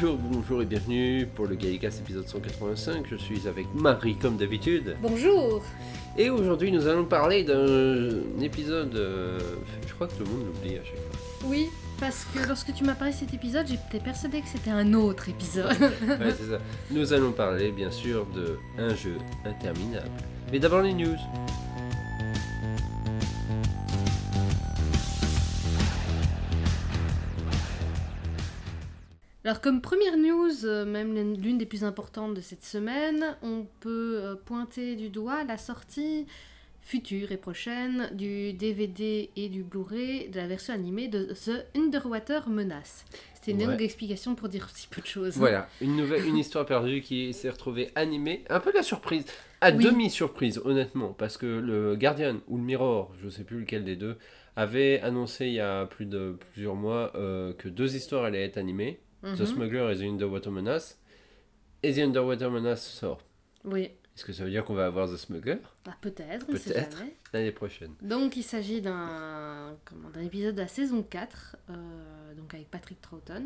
Bonjour, bonjour et bienvenue pour le Gallicast épisode 185. Je suis avec Marie comme d'habitude. Bonjour Et aujourd'hui nous allons parler d'un épisode... euh, je crois que tout le monde l'oublie à chaque fois. Oui, parce que lorsque tu m'as parlé de cet épisode, j'étais persuadée que c'était un autre épisode. Ouais, c'est ça. Nous allons parler bien sûr de un jeu interminable. Mais d'abord les news. Alors comme première news, euh, même l'une des plus importantes de cette semaine, on peut euh, pointer du doigt la sortie future et prochaine du DVD et du Blu-ray de la version animée de The Underwater Menace. C'était une Ouais. longue explication pour dire si peu de choses. Voilà, une nouvelle, une histoire perdue qui s'est retrouvée animée. Un peu la surprise, à Oui. demi-surprise, honnêtement, parce que le Guardian ou le Mirror, je sais plus lequel des deux, avait annoncé il y a plus de plusieurs mois euh, que deux histoires allaient être animées, The Mhm. Smuggler et The Underwater Menace. Et The Underwater Menace sort. Oui, Est-ce que ça veut dire qu'on va avoir The Smuggler? Bah, peut-être, Peut-être. l'année prochaine Donc il s'agit d'un d'un épisode de la saison 4, euh, donc avec Patrick Troughton.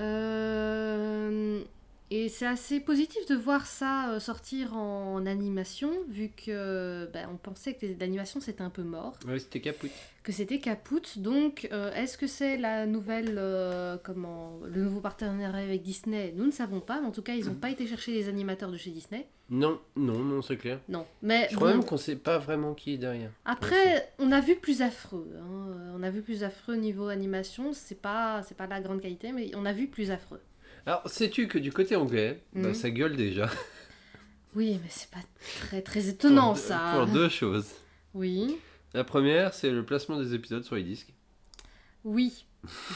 Euh, et c'est assez positif de voir ça euh, sortir en animation, vu que ben, on pensait que l'animation c'était un peu mort, Oui, c'était Caput. que c'était capoute. Donc euh, est-ce que c'est la nouvelle, euh, comment, le nouveau partenariat avec Disney? Nous ne savons pas, mais en tout cas ils n'ont pas été chercher les animateurs de chez Disney. Non, non, non, c'est clair. Non, mais Je crois bon. même qu'on sait pas vraiment qui est derrière. Après, on a vu plus affreux. hein. On a vu plus affreux niveau animation. C'est pas, c'est pas la grande qualité, mais on a vu plus affreux. Alors, sais-tu que du côté anglais, bah, Mhm. ça gueule déjà. Oui, mais c'est pas très très étonnant Pour deux- ça. Pour deux choses. Oui, La première, c'est le placement des épisodes sur les disques. oui,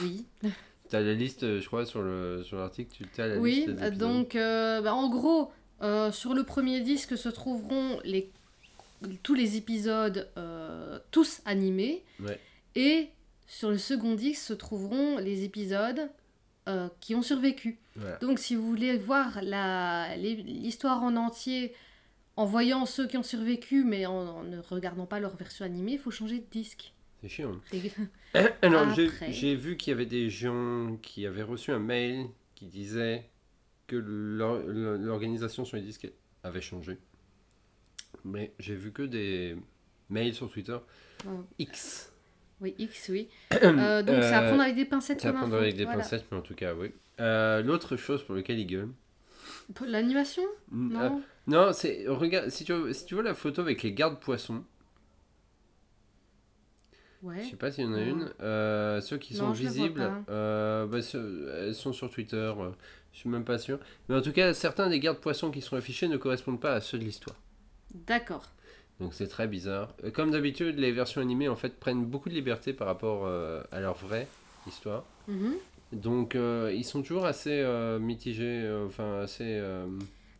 oui, Tu as la liste, je crois, sur le sur l'article, tu as la oui. liste épisodes. Donc, euh, bah, en gros, euh, sur le premier disque se trouveront les tous les épisodes euh, tous animés, Ouais. et sur le second disque se trouveront les épisodes euh, qui ont survécu. Donc si vous voulez voir l'histoire en entier en voyant ceux qui ont survécu mais en, en ne regardant pas leur version animée, il faut changer de disque. C'est chiant. Alors, j'ai- vu qu'il y avait des gens qui avaient reçu un mail qui disait que l'or- l'organisation sur les disques avait changé. Mais j'ai vu que des mails sur Twitter. X. oui, X, oui. Euh, donc c'est à Euh, prendre avec des pincettes C'est à prendre avec des Voilà. pincettes, mais en tout cas, oui. Euh, L'autre chose pour laquelle il gueule. Pour L'animation? Mm, euh, Non Non, c'est regarde si tu veux, si tu vois la photo avec les gardes poissons. Je Ouais. sais pas s'il y en a une. Euh, ceux qui Non, sont visibles, euh, bah, elles sont sur Twitter. euh, je suis même pas sûr. Mais en tout cas, certains des gardes poissons qui sont affichés ne correspondent pas à ceux de l'histoire. D'accord. Donc c'est très bizarre. Euh, Comme d'habitude, les versions animées en fait prennent beaucoup de liberté par rapport euh, à leur vraie histoire. Mhm. Donc euh, ils sont toujours assez euh, mitigés, enfin assez.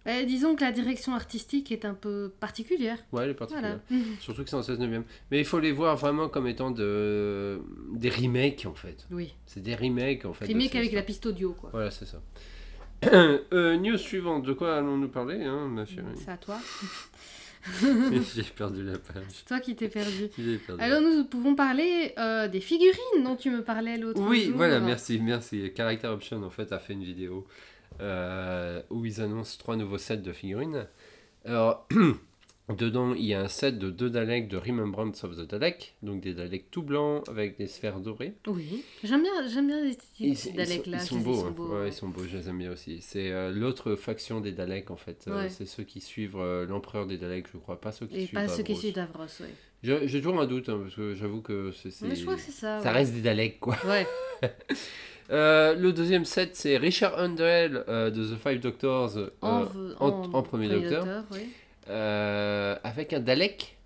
Eh, disons que la direction artistique est un peu particulière. Ouais, les particuliers. Voilà. Surtout que c'est en 16 neuvième. Mais il faut les voir vraiment comme étant de... des remakes en fait. Oui. C'est des remakes en fait. de Remake ces avec la piste audio, quoi. Voilà, c'est ça. News suivante, de quoi allons-nous parler, hein, ma chérie? C'est à toi. J'ai perdu la page. C'est toi qui t'es perdu. Alors nous pouvons parler euh, des figurines dont tu me parlais l'autre oui, jour. voilà, merci, merci. Character Option en fait a fait une vidéo euh, où ils annoncent trois nouveaux sets de figurines. Alors, dedans, il y a un set de deux Daleks de Remembrance of the Dalek, donc des Daleks tout blancs avec des sphères dorées. Oui, j'aime bien, j'aime bien les Ils, esthétiques ils sont, ils beaux, ils sont hein. beaux, Ouais, ouais. ils sont beaux, je les aime bien aussi. C'est euh, l'autre faction des Daleks en fait. Euh, c'est ceux qui suivent euh, l'empereur des Daleks, je crois, pas ceux qui Et suivent pas ceux qui Davros. suivent Davros, oui. J'ai toujours un doute hein, parce que j'avoue que c'est. je crois que c'est ça. Ça reste des Daleks quoi. Ouais, Euh, le deuxième set c'est Richard Underhill euh, de The Five Doctors euh, en, en, en- en premier, docteur. oui. Euh, avec un Dalek.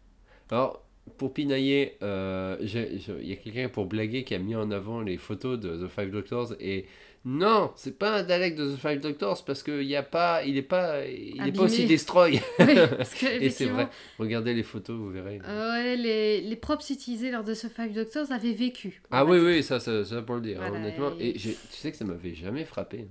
Alors pour pinailler, euh, il y a quelqu'un pour blaguer qui a mis en avant les photos de The Five Doctors et non, c'est pas un Dalek de The Five Doctors parce qu'il a pas, il est pas, il est pas aussi destroy. Oui, parce que, et c'est vrai. Regardez les photos, vous verrez. euh, ouais, les, les props utilisés lors de ce Five Doctors avaient vécu. ah oui, oui, ça, ça, ça pour le dire, hein, Voilà, honnêtement. et- tu sais que ça m'avait jamais frappé.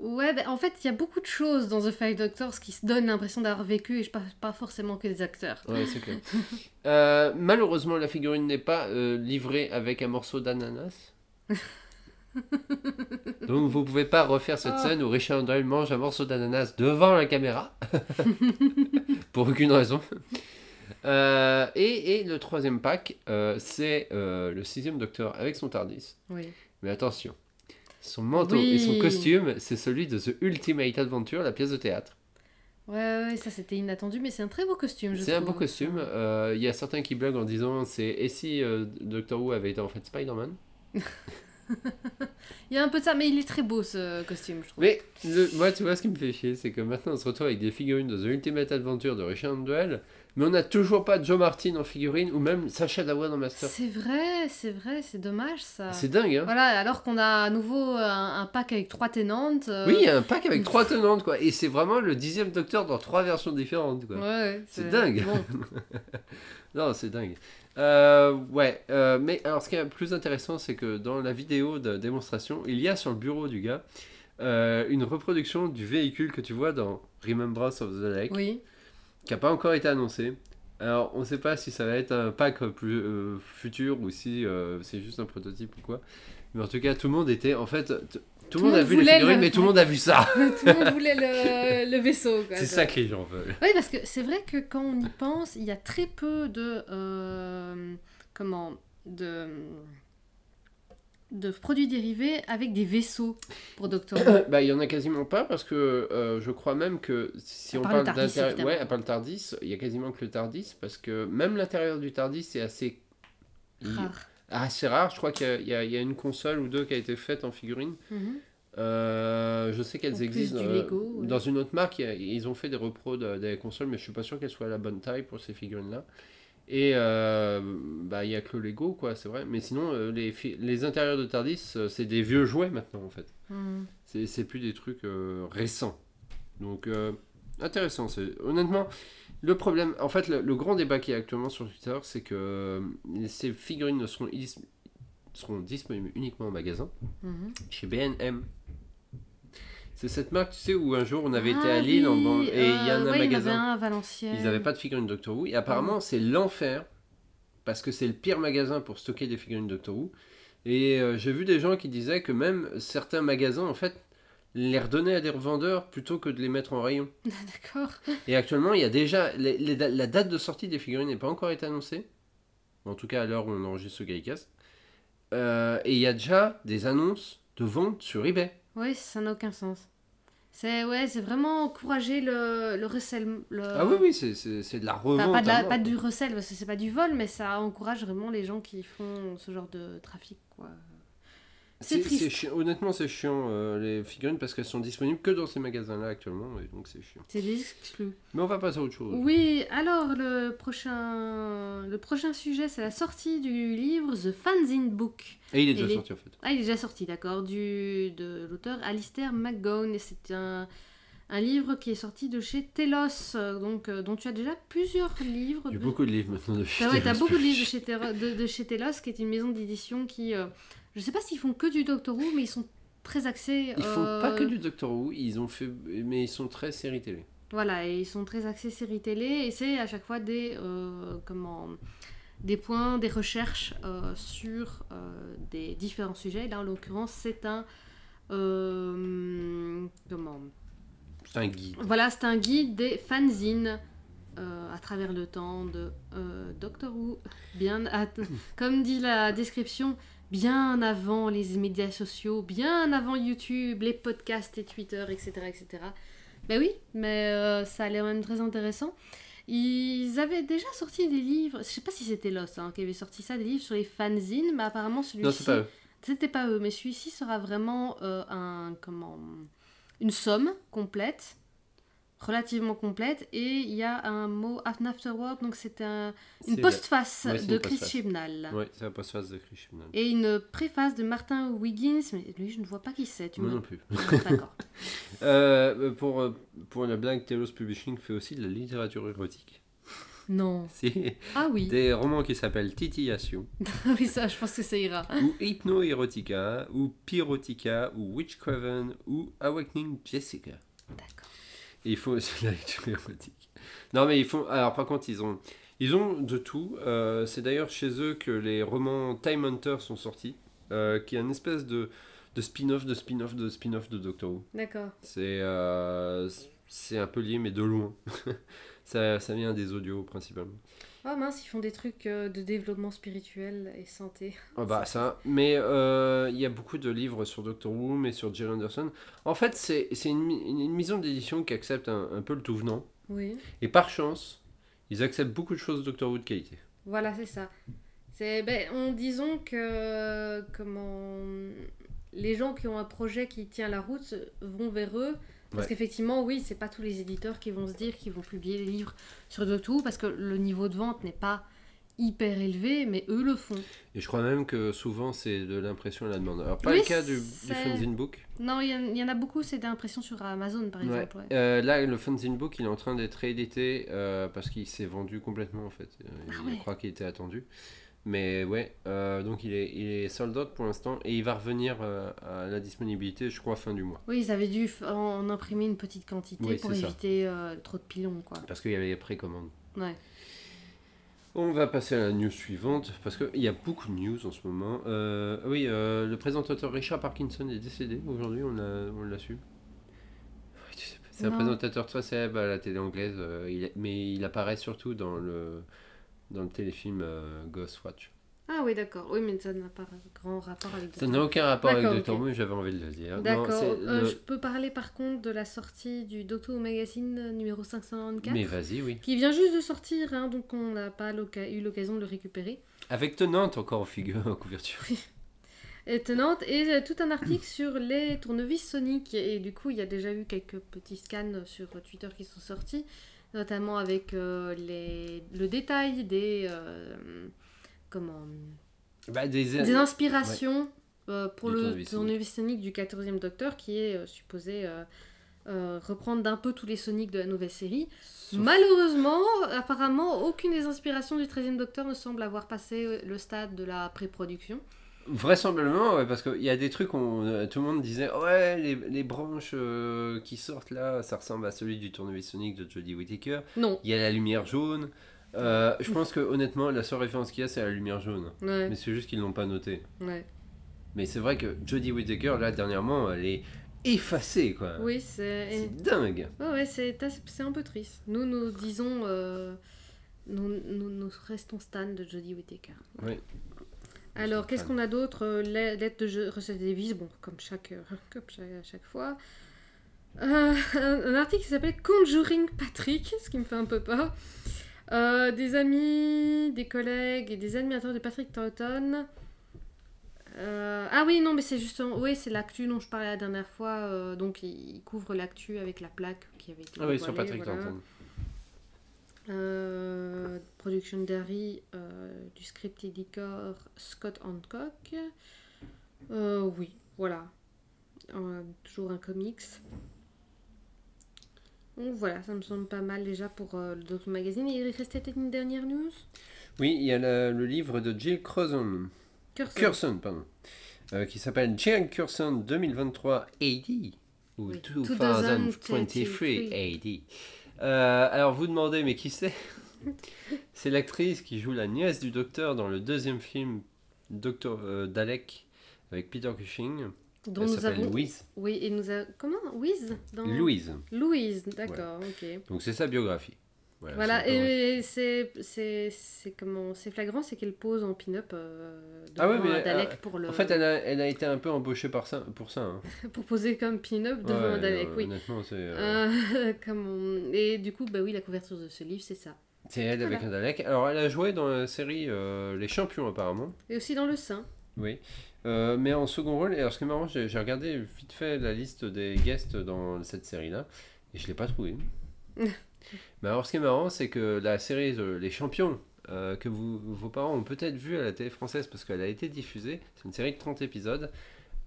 Ouais, ben, en fait, il y a beaucoup de choses dans The Five Doctors qui se donnent l'impression d'avoir vécu et je parle pas forcément que des acteurs. Ouais, c'est clair. Euh, malheureusement, la figurine n'est pas euh, livrée avec un morceau d'ananas. Donc vous pouvez pas refaire cette Ah. scène où Richard Doyle mange un morceau d'ananas devant la caméra. Pour aucune raison. Euh, et, et le troisième pack, c'est le sixième docteur avec son Tardis. Oui. Mais attention, son manteau et son costume, c'est celui de The Ultimate Adventure, la pièce de théâtre. Ouais, ouais, ça c'était inattendu, mais c'est un très beau costume. je C'est un beau costume. euh, Il y a certains qui blaguent en disant c'est et si euh, Doctor Who avait été en fait Spider-Man? Il y a un peu de ça, mais il est très beau ce costume, je trouve. Mais le- moi, tu vois, ce qui me fait chier, c'est que maintenant on se retrouve avec des figurines de The Ultimate Adventure de Richard Duell, mais on n'a toujours pas Joe Martin en figurine ou même Sacha Dhawan en master. C'est vrai, c'est vrai, c'est dommage ça. C'est dingue, hein Voilà, alors qu'on a à nouveau un, un pack avec trois ténantes. euh, Oui, il y a un pack avec trois tenantes, quoi. Et c'est vraiment le dixième docteur dans trois versions différentes, quoi. Ouais, ouais, C'est dingue. Bon, Non, c'est dingue. Euh, ouais, euh, mais alors ce qui est plus intéressant, c'est que dans la vidéo de démonstration, il y a sur le bureau du gars une reproduction du véhicule que tu vois dans Remembrance of the Lake, oui. Qui n'a pas encore été annoncé. Alors, on ne sait pas si ça va être un pack plus euh, futur ou si euh, c'est juste un prototype ou quoi. Mais en tout cas, tout le monde était. En fait, tout le monde a vu les figurines, le- mais tout le monde a vu ça. Tout le monde voulait le, le vaisseau. C'est ça que les gens veulent. Oui, parce que c'est vrai que quand on y pense, il y a très peu de. euh, comment De. De produits dérivés avec des vaisseaux pour Doctor Who. Bah, il y en a quasiment pas parce que euh, je crois même que si À on parle d'intérieur, ouais, à part le Tardis, il y a quasiment que le Tardis parce que même l'intérieur du Tardis c'est assez Rare. assez rare. Je crois qu'il y a- il y, a- il y a une console ou deux qui a été faite en figurine. Mhm. Euh, je sais qu'elles existent euh, Lego, ouais. dans une autre marque. il Ils ont fait des repros de- des consoles, mais je suis pas sûr qu'elles soient à la bonne taille pour ces figurines-là. Et euh, bah il y a que le Lego quoi, c'est vrai. Mais sinon euh, les, les intérieurs de Tardis euh, c'est des vieux jouets maintenant en fait. Mhm. C'est c'est plus des trucs récents. Donc, intéressant. c'est- Honnêtement, le problème, en fait, le, le grand débat qui est actuellement sur Twitter, c'est que ces figurines ne seront, seront disponibles uniquement en magasin, Mhm. chez BNM. C'est cette marque, tu sais, où un jour on avait été Ah à Lille en oui, ban- et il y a euh, un ouais, Il y avait magasin. un à Valenciennes. Ils n'avaient pas de figurines Doctor Who. Et apparemment, c'est l'enfer. Parce que c'est le pire magasin pour stocker des figurines Doctor Who. Et euh, j'ai vu des gens qui disaient que même certains magasins, en fait, les redonnaient à des revendeurs plutôt que de les mettre en rayon. D'accord. Et actuellement, il y a déjà. les- les da- la date de sortie des figurines n'est pas encore été annoncée. En tout cas, à l'heure où on enregistre ce Gaïcast. Euh, et il y a déjà des annonces de vente sur eBay. Oui, ça n'a aucun sens. C'est ouais, c'est vraiment encourager le, le recel. Le... Ah oui, oui, c'est- de la Enfin, revente. pas, de la- mort, pas quoi. du recel, parce que c'est pas du vol, mais ça encourage vraiment les gens qui font ce genre de trafic. Quoi. C'est triste. Honnêtement, c'est chiant euh, les figurines parce qu'elles sont disponibles que dans ces magasins-là actuellement et donc c'est chiant. C'est des exclus. Mais on va passer à autre chose. Oui, alors le prochain, le prochain sujet, c'est la sortie du livre The Fanzine Book. Et il est Et déjà les- sorti en fait. Ah, il est déjà sorti, d'accord, du de l'auteur Alistair McGowan. Et c'est un, un livre qui est sorti de chez Telos, euh, donc, euh, dont tu as déjà plusieurs livres. Il y a de- beaucoup de livres maintenant de Ah ouais, t'as Telos beaucoup de livres de chez, Tero- de, de chez Telos, qui est une maison d'édition qui. euh, je sais pas s'ils font que du Doctor Who, mais ils sont très axés. Ils font euh, pas que du Doctor Who, ils ont fait, mais ils sont très séries télé. Voilà, et ils sont très axés séries télé, et c'est à chaque fois des. euh, comment des points, des recherches euh, sur euh, des différents sujets. Là, en l'occurrence, c'est un. euh, comment C'est un guide. Voilà, c'est un guide des fanzines euh, à travers le temps de euh, Doctor Who. Bien, à- comme dit la description, bien avant les médias sociaux, bien avant YouTube, les podcasts et Twitter, etc. etc. Ben oui, mais euh, ça a l'air même très intéressant. Ils avaient déjà sorti des livres, je sais pas si c'était Lost hein, qui avait sorti ça, des livres sur les fanzines, mais apparemment celui-ci... Non, c'est pas eux. C'était pas eux, mais celui-ci sera vraiment euh, un comment une somme complète, relativement complète, et il y a un mot an afterward, donc c'est un, une postface Ouais, de une Chris postface. Chibnall. Ouais, c'est la postface de Chris Chibnall. Et une préface de Martin Wiggins, mais lui je ne vois pas qui c'est. Moi me... non plus. D'accord. Euh, pour, euh, pour la blague, Telos Publishing fait aussi de la littérature érotique. Non. C'est Ah oui. des romans qui s'appellent Titillation, oui, ça, je pense que ça ira. ou Hypno-Erotica, ou Pyrotica, ou Witchcraven, ou Awakening Jessica. D'accord. Ils font aussi de la lecture érotique. Non, mais ils font. Alors, par contre, ils ont, ils ont de tout. Euh, c'est d'ailleurs chez eux que les romans Time Hunter sont sortis, euh, qui est une espèce de, de spin-off, de spin-off, de spin-off de Doctor Who. D'accord. C'est euh, c'est un peu lié, mais de loin. ça, ça vient des audios principalement. Oh mince, ils font des trucs euh, de développement spirituel et santé. Ah bah ça, mais euh, il y a beaucoup de livres sur Doctor Who, mais sur Jill Anderson. En fait, c'est une, une, une maison d'édition qui accepte un, un peu le tout venant. Oui. Et par chance, ils acceptent beaucoup de choses Doctor Who de qualité. Voilà, c'est ça. C'est, ben, on, disons que comment les gens qui ont un projet qui tient la route vont vers eux. Parce Ouais. qu'effectivement, oui, c'est pas tous les éditeurs qui vont se dire qu'ils vont publier les livres sur Who parce que le niveau de vente n'est pas hyper élevé, mais eux le font. Et je crois même que souvent c'est de l'impression à la demande. Alors pas Oui, le cas du, du fanzine book. Non, il y, en- il y en a beaucoup, c'est d'impression sur Amazon par Ouais. exemple. ouais. Euh, là, le fanzine book, il est en train d'être réédité euh, parce qu'il s'est vendu complètement en fait. Euh, Ah je crois qu'il était attendu. Mais ouais, euh, donc il est, il est sold out pour l'instant et il va revenir euh, à la disponibilité, je crois, fin du mois. Oui, ils avaient dû en, en imprimer une petite quantité Oui, pour éviter euh, trop de pilons, quoi. Parce qu'il y avait les précommandes. Ouais. On va passer à la news suivante parce qu'il y a beaucoup de news en ce moment. Oui, le présentateur Richard Parkinson est décédé aujourd'hui, on l'a on l'a su. C'est un présentateur très célèbre à la télé anglaise, il est- mais il apparaît surtout dans le, dans le téléfilm euh, Ghostwatch. Ah oui, d'accord. Oui, mais ça n'a pas grand rapport avec Ça n'a aucun rapport avec D'accord, Doctor. Who, j'avais envie de le dire. D'accord. Euh, le- Je peux parler par contre de la sortie du Doctor Who Magazine euh, numéro 594, Mais vas-y, oui. qui vient juste de sortir, hein, donc on n'a pas eu l'occasion de le récupérer. Avec Tenante encore en figure, en couverture. Et euh, tout un article sur les tournevis Sonic. Et du coup, il y a déjà eu quelques petits scans sur Twitter qui sont sortis, notamment avec euh, les... le détail des... euh, comment Bah, des, des inspirations euh, pour Du le tournevis Sonic du 14e Docteur qui est supposé reprendre d'un peu tous les Sonic de la nouvelle série. Sauf- Malheureusement, apparemment, aucune des inspirations du 13e Docteur ne semble avoir passé le stade de la pré-production. Vraisemblablement, ouais, parce qu'il y a des trucs, on, euh, tout le monde disait ouais, les, les branches euh, qui sortent là, ça ressemble à celui du tournevis Sonic de Jodie Whittaker. Non. Il y a la lumière jaune. Euh, je pense que honnêtement, la seule référence qu'il y a, c'est la lumière jaune. Ouais, Mais c'est juste qu'ils l'ont pas noté. ouais. Mais c'est vrai que Jodie Whittaker, là, dernièrement, elle est effacée, quoi. Oui, c'est... C'est dingue. Ouais, ouais, c'est un peu triste. Nous, nous disons... Nous, nous, nous restons stan de Jodie Whittaker. Oui. Alors, qu'est-ce qu'on a d'autre Euh, la- Lettre de jeu, recette Davis, bon, comme chaque, euh, comme chaque, à chaque fois. Euh, un, article qui s'appelle Conjuring Patrick, ce qui me fait un peu peur. Euh, des amis, des collègues et des admirateurs de Patrick Troughton. Euh, ah oui, non, mais c'est justement, oui, c'est l'actu dont je parlais la dernière fois. donc, il, couvre l'actu avec la plaque qui avait été Ah oui, sur Patrick voilà. Production d'Harry, euh, du script éditeur Scott Hancock. Euh, oui, voilà. Euh, toujours un comics. Donc voilà, ça me semble pas mal déjà pour euh, le Doctor Magazine. Il restait peut-être une dernière news? Oui, il y a la- le livre de Jill Curzon. Curson, pardon. Euh, qui s'appelle Jill Curson 2023 AD. Ou Oui, 2023 AD. Euh, alors vous demandez, mais qui c'est? C'est l'actrice qui joue la nièce du docteur dans le deuxième film Docteur euh, Dalek avec Peter Cushing. Dont Elle nous s'appelle avons. Louise. Oui, et nous avons. Comment Louise dans... Louise. Louise, d'accord, ok. Donc c'est sa biographie. Voilà. Et c'est c'est c'est comment c'est flagrant, c'est qu'elle pose en pin-up euh, Ah ouais, devant mais, Dalek euh, pour le En fait, elle a, elle a été un peu embauchée par ça, pour ça. hein. pour poser comme pin-up devant Ouais, un Dalek, euh, oui. Honnêtement, c'est euh, Euh, et du coup bah oui la couverture de ce livre c'est ça. C'est elle avec un Dalek. Alors, elle a joué dans la série euh, Les Champions, apparemment. Et aussi dans le sein. Oui. Euh, mais en second rôle, et alors ce qui est marrant, j'ai regardé vite fait la liste des guests dans cette série-là, et je l'ai pas trouvé. mais alors ce qui est marrant, c'est que la série euh, Les Champions, euh, que vous, vos parents ont peut-être vu à la télé française parce qu'elle a été diffusée, c'est une série de 30 épisodes,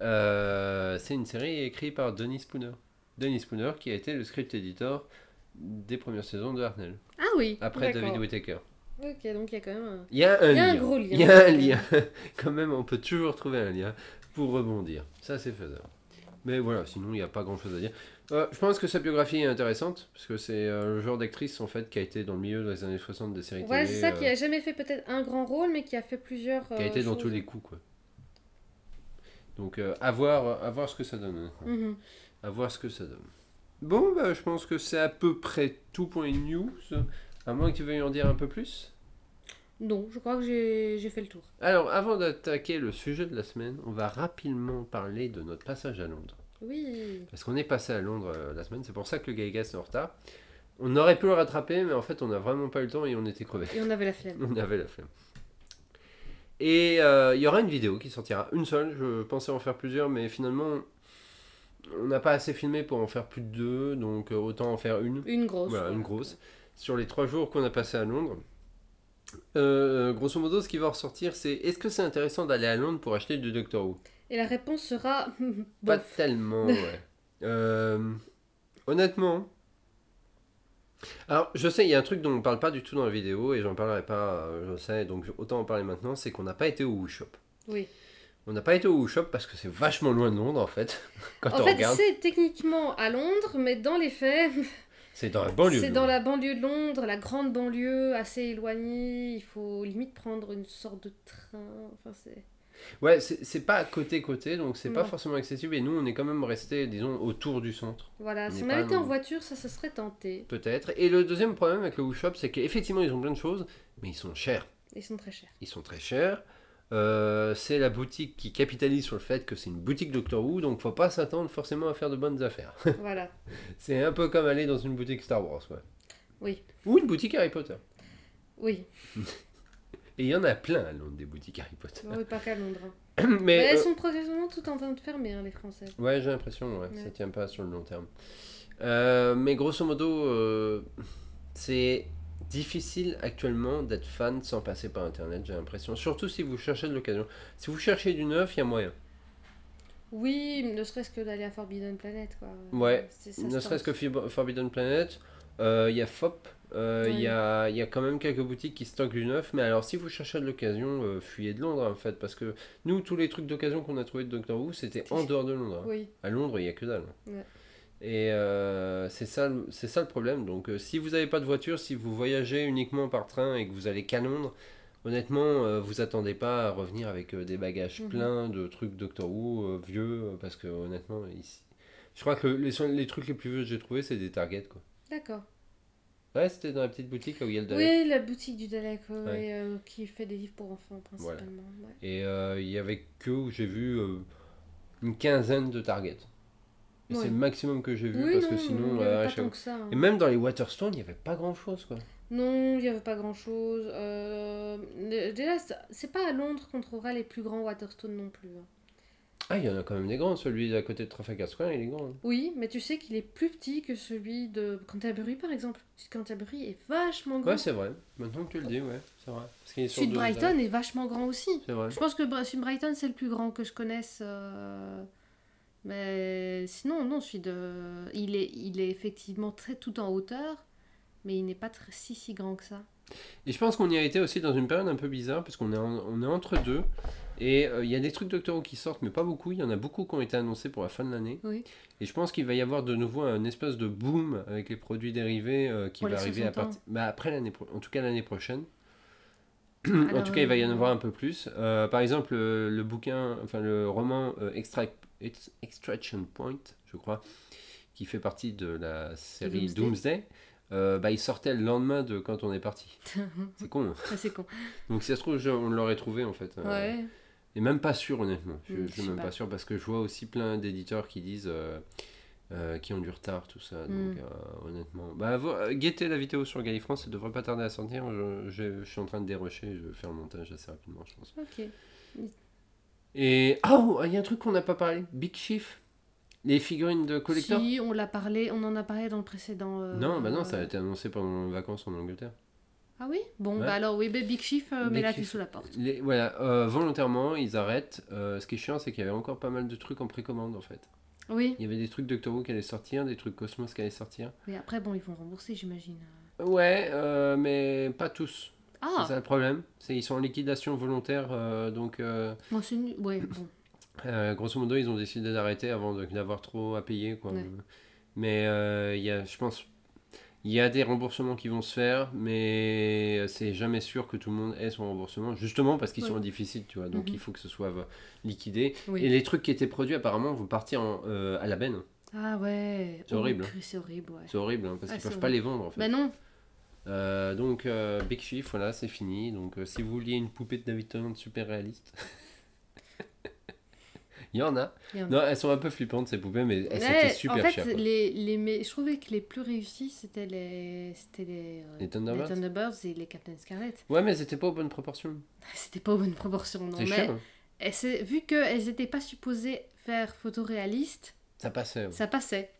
c'est une série écrite par Denis Spooner. Denis Spooner qui a été le script éditor des premières saisons de Harnell, Ah oui. après. David Whittaker. Ok donc il y a quand même un... Il y a un Il y a un gros lien. Il y a un lien. Quand même, on peut toujours trouver un lien pour rebondir. Ça, c'est faisable. Mais voilà, sinon, il n'y a pas grand chose à dire. Euh, je pense que sa biographie est intéressante, parce que c'est euh, le genre d'actrice, en fait, qui a été dans le milieu des années 60 des séries Ouais télé. c'est ça euh, qui a jamais fait peut-être un grand rôle mais qui a fait plusieurs. qui a euh, été dans tous les coups, quoi. Donc euh, à, voir, à voir ce que ça donne. Mhm. À voir ce que ça donne. Bon, bah, je pense que c'est à peu près tout pour les news. À moins que tu veuilles en dire un peu plus. Non, je crois que j'ai fait le tour. Alors, avant d'attaquer le sujet de la semaine, on va rapidement parler de notre passage à Londres. Oui. Parce qu'on est passé à Londres euh, la semaine, c'est pour ça que le Gaigas est en retard. On aurait pu le rattraper, mais en fait, on n'a vraiment pas eu le temps et on était crevés. Et on avait la flemme. On avait la flemme. Et euh, il y aura une vidéo qui sortira, une seule. Je pensais en faire plusieurs, mais finalement, on n'a pas assez filmé pour en faire plus de deux, donc euh, autant en faire une. Une grosse. Voilà, une grosse. Sur les trois jours qu'on a passé à Londres. Euh, grosso modo, ce qui va ressortir, c'est est-ce que c'est intéressant d'aller à Londres pour acheter du Doctor Who? Et la réponse sera. Pas tellement, ouais. Euh, honnêtement. Alors, je sais, il y a un truc dont on parle pas du tout dans la vidéo et j'en parlerai pas, euh, je sais, donc autant en parler maintenant, c'est qu'on n'a pas été au Who Shop. Oui. On n'a pas été au Who Shop parce que c'est vachement loin de Londres en fait. Quand En on fait, regarde, c'est techniquement à Londres, mais dans les faits, c'est dans la banlieue. c'est de dans Londres. la banlieue de Londres, la grande banlieue, assez éloignée. Il faut limite prendre une sorte de train. Enfin, c'est. Ouais, c'est c'est pas côté-côté, donc c'est pas forcément accessible et nous on est quand même resté, disons, autour du centre. Voilà, On si on avait été en voiture, ça se serait tenté. Peut-être. Et le deuxième problème avec le Who Shop, c'est qu'effectivement ils ont plein de choses, mais ils sont chers. Ils sont très chers. Ils sont très chers. Euh, c'est la boutique qui capitalise sur le fait que c'est une boutique Doctor Who, donc faut pas s'attendre forcément à faire de bonnes affaires. voilà. c'est un peu comme aller dans une boutique Star Wars, ouais. Oui. Ou une boutique Harry Potter. Oui. Et il y en a plein à Londres des boutiques Harry Potter. Oui, pas qu'à Londres. Mais, Mais elles euh, sont progressivement toutes en train de fermer, hein, les Français. ouais, j'ai l'impression, ouais, Ouais. ça tient pas sur le long terme. Euh, mais grosso modo, c'est difficile actuellement d'être fan sans passer par Internet, j'ai l'impression. Surtout si vous cherchez de l'occasion. Si vous cherchez du neuf, il y a moyen. Oui, ne serait-ce que d'aller à Forbidden Planet, quoi. Ouais, Ne se serait-ce que. Fib- Forbidden Planet, euh, il y a FOP, euh, il Oui. y, a, il y a quand même quelques boutiques qui stockent du neuf, mais alors si vous cherchez de l'occasion, euh, fuyez de Londres en fait, parce que nous, tous les trucs d'occasion qu'on a trouvé de Doctor Who, c'était en dehors de Londres. hein. Oui, À Londres, il n'y a que dalle. Ouais. Et euh, c'est ça, c'est ça le problème. Donc euh, si vous n'avez pas de voiture, si vous voyagez uniquement par train et que vous allez qu'à Londres, honnêtement, euh, vous attendez pas à revenir avec des bagages Mhm. pleins de trucs Doctor Who vieux, parce que honnêtement, ici... Je crois que les, les trucs les plus vieux que j'ai trouvé, c'est des Target, quoi. d'accord. Ouais, c'était dans la petite boutique où il y a le Dalek. Oui, la boutique du Dalek, ouais, qui fait des livres pour enfants, principalement. ouais. Et il y avait que où j'ai vu une quinzaine de Target. Ouais. c'est le maximum que j'ai vu Oui, parce non, que sinon. euh, pas tant que ça. hein. Et même dans les Waterstone, il n'y avait pas grand chose quoi. Non, il n'y avait pas grand-chose. Euh, déjà, c'est- pas à Londres qu'on trouvera les plus grands Waterstones non plus. hein. Ah, il y en a quand même des grands. Celui à côté de Trafalgar Square, il est grand. hein. Oui, mais tu sais qu'il est plus petit que celui de Canterbury, par exemple. Canterbury est vachement grand. Ouais, c'est vrai. Maintenant que tu le dis, ouais, c'est vrai. Parce Brighton est vachement grand aussi. C'est vrai. Je pense que de Brighton, c'est le plus grand que je connaisse. euh, Mais sinon, non, celui de. Il est, il est effectivement très tout en hauteur, mais il n'est pas très, si si grand que ça. Et je pense qu'on y a été aussi dans une période un peu bizarre parce qu'on est, en- on est entre deux. Et euh, il y a des trucs Doctor Who qui sortent, mais pas beaucoup. Il y en a beaucoup qui ont été annoncés pour la fin de l'année. Oui. Et je pense qu'il va y avoir de nouveau un espèce de boom avec les produits dérivés euh, qui Pour va arriver à 60 ans. partir. Bah, après l'année pro- En tout cas, l'année prochaine. en tout cas, il va y en euh, avoir un peu plus. Euh, par exemple, le, le bouquin, enfin le roman euh, Extract- Ex- Extraction Point, je crois, qui fait partie de la série Doomsday. Doomsday. euh, bah, il sortait le lendemain de quand on est parti. C'est con. hein. C'est con. Donc si ça se trouve, je- on l'aurait trouvé en fait. Euh, Ouais. Et même pas sûr honnêtement. Je, je je suis même pas. pas sûr parce que je vois aussi plein d'éditeurs qui disent euh, euh, qui ont du retard, tout ça. Hmm. Donc euh, honnêtement. Bah, vo- euh, guettez la vidéo sur Galifrance, ça devrait pas tarder à sortir. Je, je- je suis en train de dérocher, je vais faire le montage assez rapidement, je pense. Ok. Et. Oh, il y a un truc qu'on n'a pas parlé Big Chief Les figurines de collector Si, on l'a parlé, on en a parlé dans le précédent. euh, Non, bah non, ça a été annoncé pendant les vacances en Angleterre. Ah oui? Bon, Ouais. bah alors oui, Big Chief, euh, Big la Chief. clé sous la porte. Les, voilà, euh, volontairement, ils arrêtent. Euh, ce qui est chiant, c'est qu'il y avait encore pas mal de trucs en précommande en fait. Oui. Il y avait des trucs Doctor Who qui allaient sortir, des trucs Cosmos qui allaient sortir. Mais après, bon, ils vont rembourser, j'imagine. Ouais, euh, mais pas tous. C'est Ah ça le problème. C'est ils sont en liquidation volontaire, euh, donc euh, c'est. Ouais, bon. euh, grosso modo ils ont décidé d'arrêter avant de- d'avoir trop à payer quoi. Ouais. Mais euh, il y a, je pense, Il y a des remboursements qui vont se faire, mais c'est jamais sûr que tout le monde ait son remboursement, justement parce qu'ils Ouais. sont difficiles, tu vois. Donc Mhm. il faut que ce soit euh, liquidé. Oui. Et les trucs qui étaient produits apparemment vont partir en, euh, à la benne. Ah ouais. C'est Oh, horrible. C'est horrible, ouais. C'est horrible hein, parce Ah, qu'ils c'est peuvent pas les vendre en fait. Bah non. Euh, donc euh, Big Chief, voilà, c'est fini. Donc euh, si vous vouliez une poupée de David Tennant super réaliste, il y en a. il y en a. Non, elles sont un peu flippantes ces poupées, mais elles Ouais, étaient super en fait, chères. quoi. les, les, mais je trouvais que les plus réussis, c'était les, c'était les, euh, Les Thunderbirds et les Captain Scarlet. Ouais, mais c'était pas aux bonnes proportions. C'était pas aux bonnes proportions, non. C'est Mais cher. hein. et c'est- vu qu'elles n'étaient pas supposées faire photoréaliste, Ça passait. ouais. ça passait.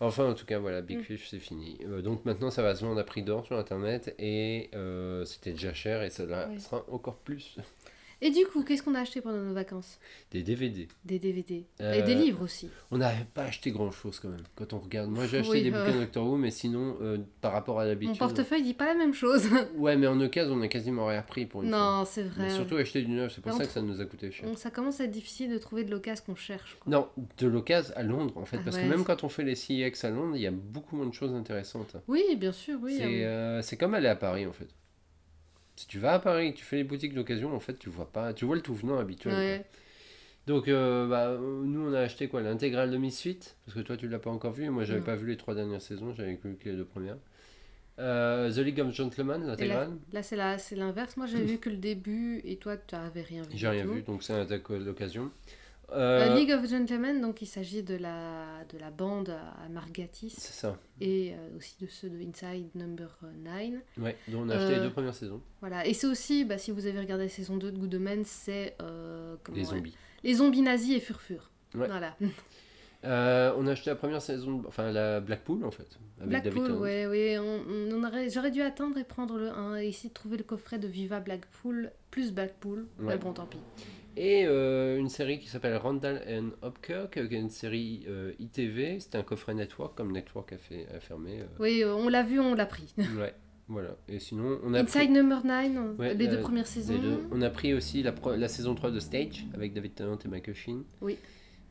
Enfin, en tout cas, voilà, Big Mm. Fish, c'est fini. Euh, donc maintenant, ça va se vendre à prix d'or sur Internet et euh, c'était déjà cher et ça là, Ouais. sera encore plus. Et du coup, qu'est-ce qu'on a acheté pendant nos vacances? Des DVD. Des DVD. Euh, Et des livres aussi. On n'avait pas acheté grand chose quand même. Quand on regarde, moi j'ai acheté Oui, des euh. bouquins de Doctor Who, mais sinon, euh, par rapport à Mon l'habitude. portefeuille dit pas la même chose. Ouais, mais en occasion, on a quasiment rien repris pour une fois. non, c'est Mais vrai. surtout acheter du neuf, c'est pour ça que ça nous a coûté cher. On- ça commence à être difficile de trouver de l'occasion qu'on cherche. quoi. Non, de l'occasion à Londres en fait, Ah parce ouais, que même quand on fait les CX à Londres, il y a beaucoup moins de choses intéressantes. Oui, bien sûr, oui. c'est euh, euh, c'est comme aller à Paris en fait. Si tu vas à Paris, tu fais les boutiques d'occasion, en fait, tu vois pas, tu vois le tout venant habituel. ouais. Donc, euh, bah, euh, nous, on a acheté quoi L'intégrale de Misfit, parce que toi, tu l'as pas encore vu, et moi, j'avais pas vu les trois dernières saisons, j'avais vu que les deux premières. Euh, The League of Gentlemen, l'intégrale, Là, c'est la- c'est l'inverse. Moi, j'avais vu que le début et toi, tu n'avais rien vu. j'ai rien tout. vu, donc c'est un attaque d'occasion. Euh, Euh, League of Gentlemen, donc il s'agit de la, de la bande à Margatis c'est ça, et euh, aussi de ceux de Inside Number 9. ouais, donc on a acheté les Euh, deux premières saisons, Voilà, et c'est aussi, bah, si vous avez regardé la saison 2 de Good Omens, c'est les ouais, zombies. les zombies nazis et Furfur. Ouais. Voilà. On a acheté la première saison, enfin la Blackpool en fait, avec David Blackpool, Tennant. ouais, ouais. On, on aurait, j'aurais dû attendre et prendre le 1 et essayer de trouver le coffret de Viva Blackpool plus Blackpool. Ouais. Mais bon, tant pis. Et euh, une série qui s'appelle Randall and Hopkirk, qui est une série euh, ITV. C'était un coffret Network, comme Network a, fait, a fermé. euh, Oui, on l'a vu, on l'a pris. ouais, voilà. Et sinon, on a Inside pris, Number 9, Ouais, les deux premières saisons. deux. on a pris aussi la, pro- la saison 3 de Stage, avec David Tennant et Michael Sheen. Oui.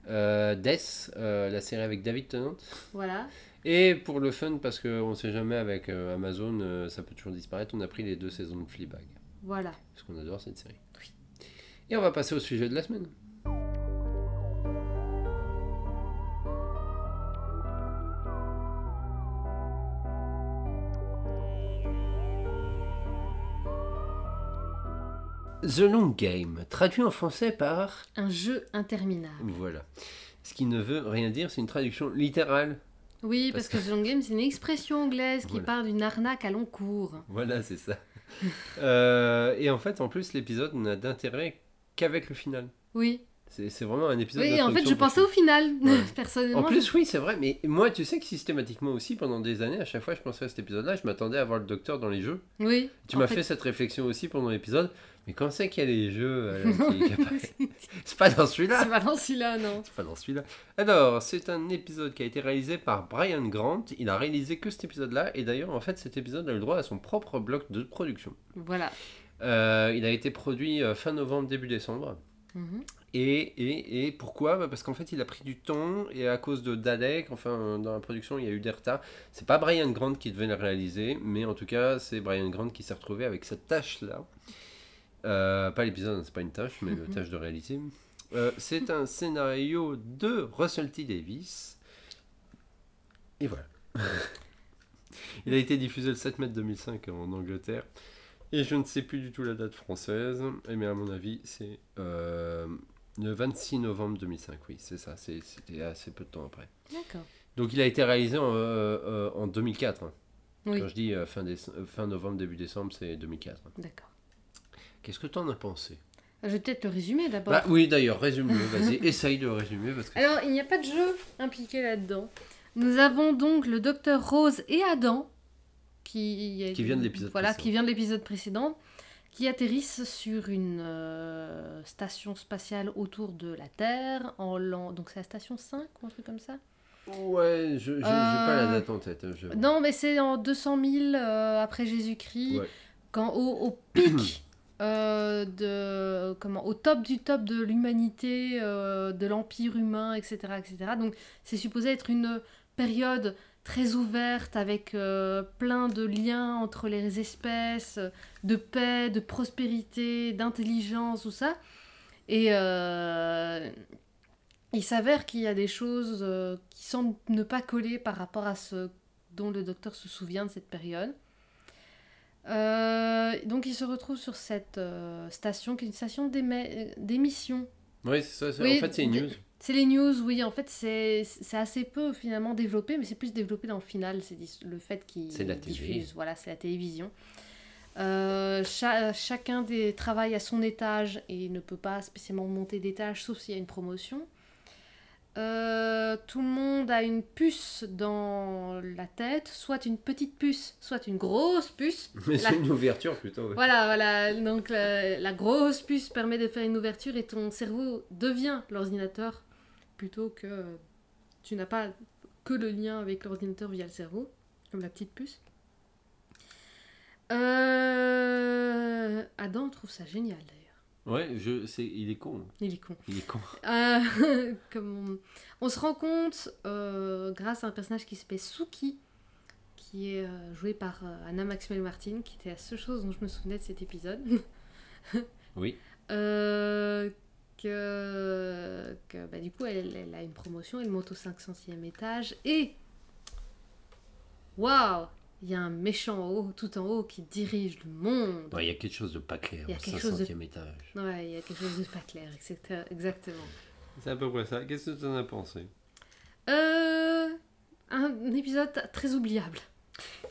Death, la série avec David Tennant. Voilà. Et pour le fun, parce qu'on ne sait jamais avec Amazon, ça peut toujours disparaître, on a pris les deux saisons de Fleabag. Voilà. Parce qu'on adore cette série. Et on va passer au sujet de la semaine. The Long Game, traduit en français par... Un jeu interminable. Voilà. Ce qui ne veut rien dire, c'est une traduction littérale. Oui, Parce parce, que The Long Game, c'est une expression anglaise qui parle d'une arnaque à long cours. Voilà, c'est ça. Euh, et en fait, en plus, l'épisode n'a d'intérêt qu'avec le final. Oui. C'est vraiment un épisode Oui, en fait, je pensais au final, Ouais. personnellement. En plus, oui, c'est vrai, mais moi, tu sais que systématiquement aussi, pendant des années, à chaque fois je pensais à cet épisode-là, je m'attendais à voir le docteur dans les jeux. je- Oui. Tu m'as fait... cette réflexion aussi pendant l'épisode, mais quand c'est qu'il y a les jeux, qui- c'est pas dans celui-là C'est pas dans celui-là, non. C'est pas dans celui-là. Alors, c'est un épisode qui a été réalisé par Brian Grant. Il a réalisé que cet épisode-là, et d'ailleurs, en fait, cet épisode a eu le droit à son propre bloc de production. Voilà. Euh, il a été produit euh, fin novembre, début décembre. Mhm. Et, et, et pourquoi? Bah, Parce qu'en fait, il a pris du temps et à cause de Dalek, enfin, dans la production, il y a eu des retards. C'est pas Brian Grant qui devait le réaliser, mais en tout cas, c'est Brian Grant qui s'est retrouvé avec cette tâche-là. Euh, pas l'épisode, c'est pas une tâche, mais la Mhm. tâche de réaliser. Euh, c'est un scénario de Russell T. Davis. Et voilà. il a été diffusé le 7 mai 2005 en Angleterre. Et je ne sais plus du tout la date française, eh, mais à mon avis, c'est euh, le 26 novembre 2005. Oui, c'est ça, c'était assez peu de temps après. D'accord. Donc il a été réalisé en, euh, euh, en 2004. hein. Oui. Quand je dis euh, fin, euh, fin novembre, début décembre, c'est 2004. D'accord. Qu'est-ce que tu en as pensé? Je vais peut-être le résumer d'abord. Bah oui, d'ailleurs, résume-le, vas-y, essaye de le résumer parce que... Alors, il n'y a pas de jeu impliqué là-dedans. Nous avons donc le docteur Rose et Adam, qui, Qui vient de l'épisode voilà, précédent. qui vient de l'épisode précédent, qui atterrissent sur une euh, station spatiale autour de la Terre, en l'an... Donc c'est la station 5 ou un truc comme ça? Ouais, je n'ai pas la Euh, date en tête. hein, je- Non, mais c'est en 200 000 euh, après Jésus-Christ, Ouais. quand au, au pic euh, de comment au top du top de l'humanité, euh, de l'empire humain, etc., etc. Donc c'est supposé être une période très ouverte avec euh, plein de liens entre les espèces, de paix, de prospérité, d'intelligence, tout ça. Et euh, il s'avère qu'il y a des choses euh, qui semblent ne pas coller par rapport à ce dont le docteur se souvient de cette période. Donc il se retrouve sur cette station qui est une station d'émission. Oui, c'est ça. c'est- Oui, en fait, c'est une news. C'est les news, oui, en fait c'est assez peu finalement développé, mais c'est plus développé dans le final, c'est le fait qu'il C'est la télé. diffuse, voilà, c'est la télévision. Euh, cha- chacun des travaille à son étage et ne peut pas spécialement monter d'étage sauf s'il y a une promotion. Euh, tout le monde a une puce dans la tête, soit une petite puce, soit une grosse puce. Mais La- c'est une ouverture plutôt. ouais. Voilà, voilà. Donc la, la grosse puce permet de faire une ouverture et ton cerveau devient l'ordinateur plutôt que tu n'as pas que le lien avec l'ordinateur via le cerveau, comme la petite puce. Euh... Adam trouve ça génial d'ailleurs. Ouais, je, c'est, il est con. Il est con. Il est con. Euh, comme on, on se rend compte, euh, grâce à un personnage qui s'appelle Suki, qui est euh, joué par Anna Maxwell Martin, qui était la seule chose dont je me souvenais de cet épisode. Oui. Que, que bah, du coup, elle, elle a une promotion, elle monte au 500e étage et. Waouh! Il y a un méchant en haut, tout en haut, qui dirige le monde. Ouais, il y a quelque chose de pas clair Il y a au quelque chose de- 500e étage. Ouais, il y a quelque chose de pas clair, etc. exactement. C'est à peu près ça. Qu'est-ce que tu en as pensé? Euh, un épisode très oubliable.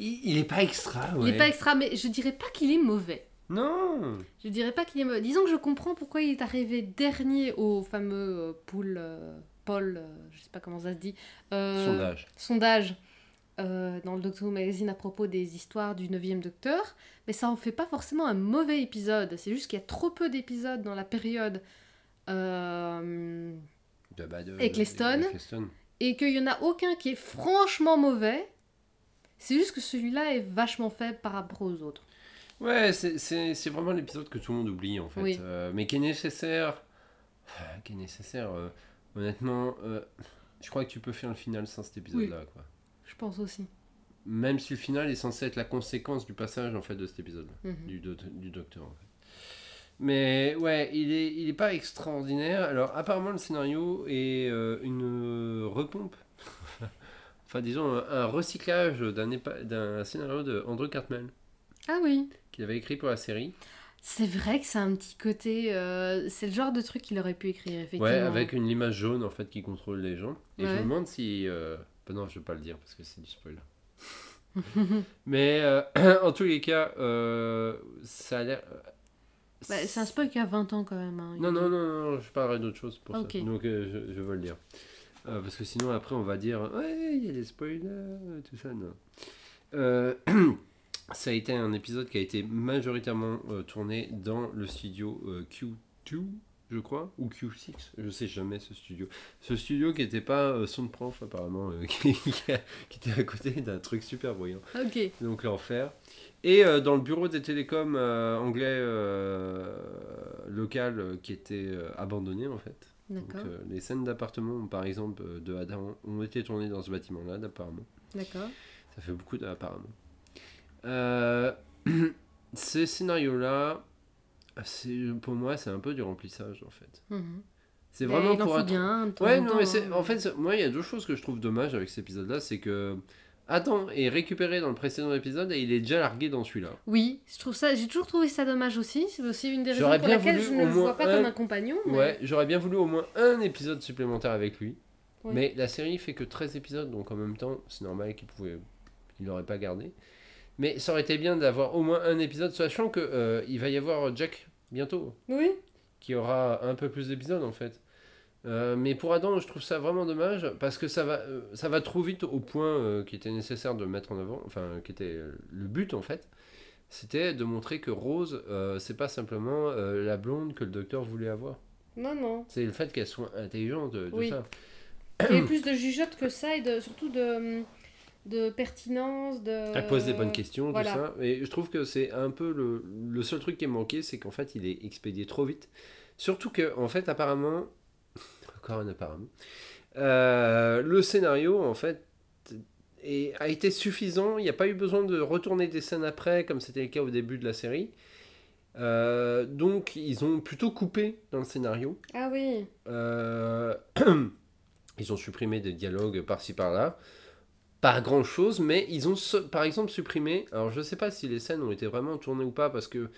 il, il est pas extra, ouais. Il est pas extra, mais je dirais pas qu'il est mauvais. Non Je dirais pas qu'il est mauvais. Disons que je comprends pourquoi il est arrivé dernier au fameux euh, pool, euh, Paul, euh, je sais pas comment ça se dit. euh, Sondage. sondage dans le Doctor Who Magazine à propos des histoires du 9e Docteur, mais ça en fait pas forcément un mauvais épisode. C'est juste qu'il y a trop peu d'épisodes dans la période De- bah, de- Eccleston. Eccleston. et qu'il y en a aucun qui est franchement mauvais. C'est juste que celui-là est vachement faible par rapport aux autres. Ouais, c'est, vraiment l'épisode que tout le monde oublie en fait. Oui. Euh, mais qui est nécessaire. Qui est nécessaire. euh, honnêtement, euh, je crois que tu peux faire le final sans cet épisode-là. Quoi. Je pense aussi. Même si le final est censé être la conséquence du passage en fait de cet épisode-là. Mhm. du, do- du docteur en fait. Mais ouais, il est, il est pas extraordinaire. Alors apparemment le scénario est une repompe. enfin disons un, un recyclage d'un, scénario de Andrew Cartmel Ah oui. Qu'il avait écrit pour la série. C'est vrai que c'est un petit côté. euh, c'est le genre de truc qu'il aurait pu écrire, effectivement. Ouais, avec une image jaune en fait qui contrôle les gens. Et je me demande si... euh, bah non, je vais pas le dire parce que c'est du spoil. Mais euh, en tous les cas, ça a l'air... Bah, c'est un spoil qui a 20 ans quand même. hein, Non, non, non, non, je parlerai d'autre chose pour ça. Donc je, je veux le dire. Parce que sinon, après, on va dire Ouais, il y a des spoilers, tout ça. Non. Ça a été un épisode qui a été majoritairement euh, tourné dans le studio euh, Q2, je crois, ou Q6, je sais jamais ce studio. Ce studio qui n'était pas euh, Soundprof, apparemment, euh, qui, qui a- qui était à côté d'un truc super bruyant Ok. donc l'enfer. Et dans le bureau des télécoms anglais local qui était abandonné en fait. D'accord. les scènes d'appartement par exemple de Adam ont été tournées dans ce bâtiment-là apparemment. D'accord. Ça fait beaucoup d'apparemment. Euh, ces scénarios-là, c'est pour moi c'est un peu du remplissage en fait. Mhm. C'est vraiment pour être- bien. Ouais, non, mais c'est, en fait, moi, il y a deux choses que je trouve dommage avec cet épisode-là, c'est que Adam est récupéré dans le précédent épisode et il est déjà largué dans celui-là. Oui, je trouve ça. J'ai toujours trouvé ça dommage aussi. C'est aussi une des raisons pour laquelle je ne le vois pas un- comme un compagnon. mais- Ouais, j'aurais bien voulu au moins un épisode supplémentaire avec lui. Ouais. Mais la série fait que 13 épisodes, donc en même temps, c'est normal qu'il pouvait, il l'aurait pas gardé. Mais ça aurait été bien d'avoir au moins un épisode, sachant que euh, il va y avoir Jack bientôt, Oui. qui aura un peu plus d'épisodes en fait. Euh, mais pour Adam, je trouve ça vraiment dommage parce que ça va, euh, ça va trop vite au point qui était nécessaire de mettre en avant, enfin qui était le but en fait. C'était de montrer que Rose, c'est pas simplement la blonde que le docteur voulait avoir. Non, non. C'est le fait qu'elle soit intelligente, tout Oui. ça. Il y a plus de jugeote que ça et de, surtout de, de pertinence. De... Elle pose des bonnes questions, voilà. tout ça. Et je trouve que c'est un peu le, le seul truc qui est manqué, c'est qu'en fait, il est expédié trop vite. Surtout que, en fait, apparemment, encore un apparemment, euh, le scénario, en fait, et a été suffisant. Il n'y a pas eu besoin de retourner des scènes après, comme c'était le cas au début de la série. Euh, donc, ils ont plutôt coupé dans le scénario. Ah oui. Euh, ils ont supprimé des dialogues par-ci par-là. Pas grand chose, mais ils ont par exemple supprimé. Alors, je sais pas si les scènes ont été vraiment tournées ou pas, parce que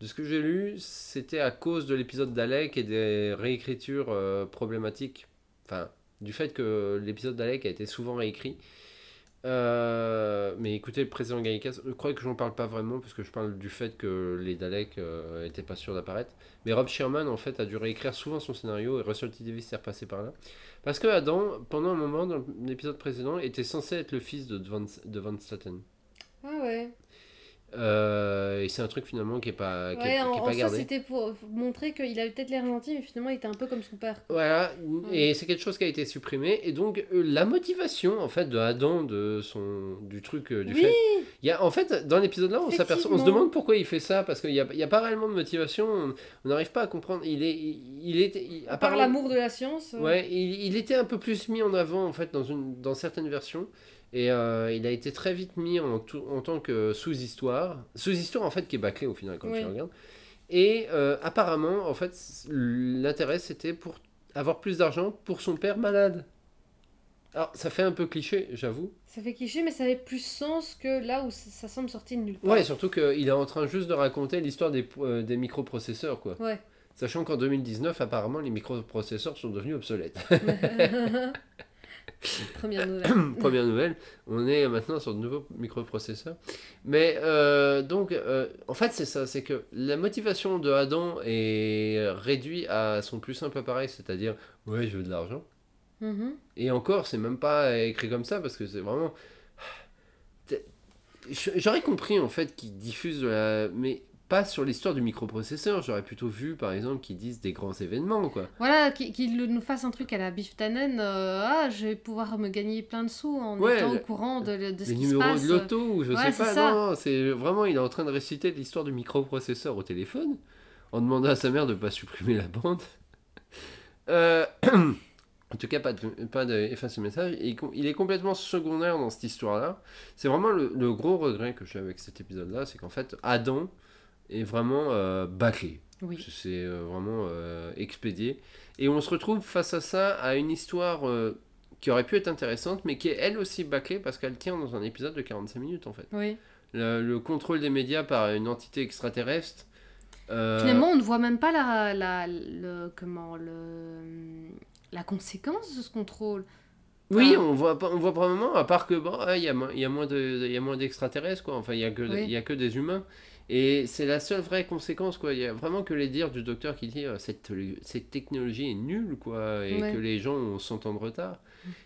de ce que j'ai lu, c'était à cause de l'épisode d'Alec et des réécritures euh, problématiques. Enfin, du fait que l'épisode d'Alec a été souvent réécrit. Euh, mais écoutez, le président Gallicas, je crois que j'en parle pas vraiment parce que je parle du fait que les Daleks euh, étaient pas sûrs d'apparaître. Mais Rob Sherman en fait a dû réécrire souvent son scénario et Russell T Davis s'est repassé par là. Parce que Adam, pendant un moment dans l'épisode précédent, était censé être le fils de Van, de Van Staten. Ah ouais. Euh, et c'est un truc finalement qui est pas, qui est- Ouais, est en, pas en soi, gardé. c'était pour montrer qu'il avait peut-être l'air gentil, mais finalement, il était un peu comme son père. Voilà, et c'est quelque chose qui a été supprimé. Et donc, euh, la motivation, en fait, de Adam, de son, du truc, euh, du Oui. fait. Il y a, en fait, dans l'épisode là, on s'aperçoit, on se demande pourquoi il fait ça, parce qu'il n'y a, y a pas réellement de motivation, on n'arrive pas à comprendre. Il est, il, il était, il- À part l'amour de la science. Ouais, il, il était un peu plus mis en avant, en fait, dans, une, dans certaines versions. Et euh, il a été très vite mis en, tout- en tant que sous-histoire. Sous-histoire, en fait, qui est bâclée au final, quand Oui. tu regardes. Et euh, apparemment, en fait, l'intérêt, c'était pour avoir plus d'argent pour son père malade. Alors, ça fait un peu cliché, j'avoue. Ça fait cliché, mais ça avait plus sens que là où ça, ça semble sorti de nulle part. Ouais, surtout qu'il est en train juste de raconter l'histoire des, euh, des microprocesseurs, quoi. Ouais. Sachant qu'en 2019, apparemment, les microprocesseurs sont devenus obsolètes. Première nouvelle. Première nouvelle, on est maintenant sur de nouveaux microprocesseurs. Mais euh, donc, euh, en fait, c'est ça, c'est que la motivation de Adam est réduite à son plus simple appareil, c'est-à-dire, ouais, je veux de l'argent. Mhm. Et encore, c'est même pas écrit comme ça, parce que c'est vraiment... J'aurais compris, en fait, qu'ils diffusent de la... Mais pas sur l'histoire du microprocesseur, j'aurais plutôt vu, par exemple, qu'ils disent des grands événements, quoi. Voilà, qu'il qu'il nous fasse un truc à la Biff Tannen. euh, ah, je vais pouvoir me gagner plein de sous en Ouais, étant le- au courant de, de ce les qui se numéros passe. de loto ou je Ouais, sais pas. ça. Non, c'est vraiment, il est en train de réciter l'histoire du microprocesseur au téléphone en demandant à sa mère de pas supprimer la bande. Euh, en tout cas, pas de, pas de effacer le message. Il, est com- il est complètement secondaire dans cette histoire-là. C'est vraiment le, le gros regret que j'ai avec cet épisode-là, c'est qu'en fait, Adam est vraiment euh, bâclé. Oui. C'est euh, vraiment euh, expédié. Et on se retrouve face à ça, à une histoire euh, qui aurait pu être intéressante, mais qui est elle aussi bâclée parce qu'elle tient dans un épisode de 45 minutes en fait. Oui. Le, le contrôle des médias par une entité extraterrestre. euh, Finalement, on ne voit même pas la, la, le, comment, le, la conséquence de ce contrôle. Oui, on voit pas, on voit probablement, à part que bon, ah, il y a, y a moins de, y a moins d'extraterrestres quoi. Enfin, il y a que, Oui. il y a que des humains. Et c'est la seule vraie conséquence quoi. Il y a vraiment que les dires du docteur qui dit euh, cette, cette technologie est nulle quoi et Ouais. que les gens ont 100 ans de retard.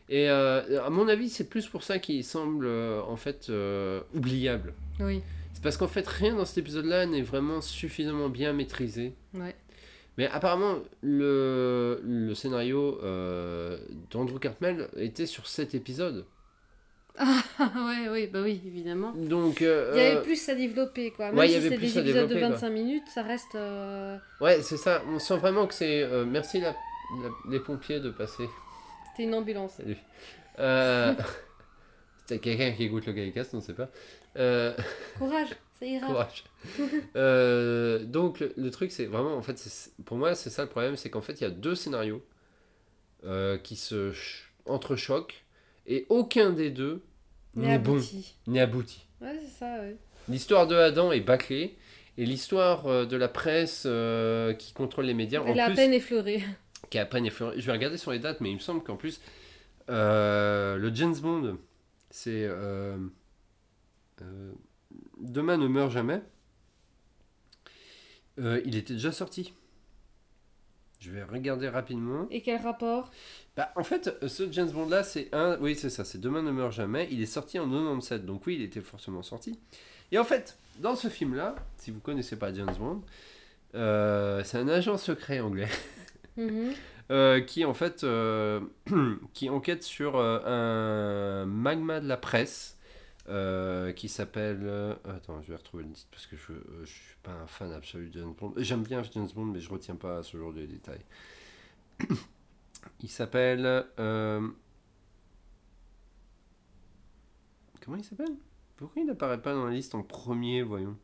Et euh, à mon avis, c'est plus pour ça qu'il semble euh, en fait euh, oubliable. Oui. C'est parce qu'en fait, rien dans cet épisode-là n'est vraiment suffisamment bien maîtrisé. Ouais. Mais apparemment, le, le scénario d'Andrew Cartmel était sur 7 épisodes. Ah ouais, oui, bah oui, évidemment. Donc, euh, Il y avait euh, plus à développer, quoi. Même ouais, il y si avait c'est plus des à épisodes de développer, 25 minutes, ça reste... euh, ouais, c'est ça. On sent vraiment que c'est. euh, merci la- la- les pompiers de passer. C'était une ambulance. Salut. C'est quelqu'un qui écoute le Gaïcast, on ne sait pas. Courage, ça ira. Courage. Donc le, le truc c'est vraiment en fait pour moi c'est ça le problème c'est qu'en fait il y a deux scénarios qui se ch- entrechoquent et aucun des deux Mais n'est bon abouti. n'est abouti. Ouais, c'est ça, ouais. L'histoire de Adam est bâclée et l'histoire euh, de la presse euh, qui contrôle les médias en Elle a à peine effleuré. qui est à peine effleurée. Je vais regarder sur les dates mais il me semble qu'en plus euh, le James Bond c'est euh, Demain ne meurt jamais. Il était déjà sorti. Je vais regarder rapidement. Et quel rapport? Bah, en fait, ce James Bond là, c'est un. Oui, c'est ça, c'est Demain ne meurt jamais. Il est sorti en 97, donc oui, il était forcément sorti. Et en fait, dans ce film là, si vous connaissez pas James Bond, euh, c'est un agent secret anglais Mhm. euh, qui en fait euh, qui enquête sur euh, un magma de la presse euh, qui s'appelle euh, attends je vais retrouver le titre parce que je, euh, je suis pas un fan absolu de James Bond j'aime bien James Bond mais je retiens pas ce genre de détails il s'appelle euh, comment il s'appelle? Pourquoi il n'apparaît pas dans la liste en premier, voyons?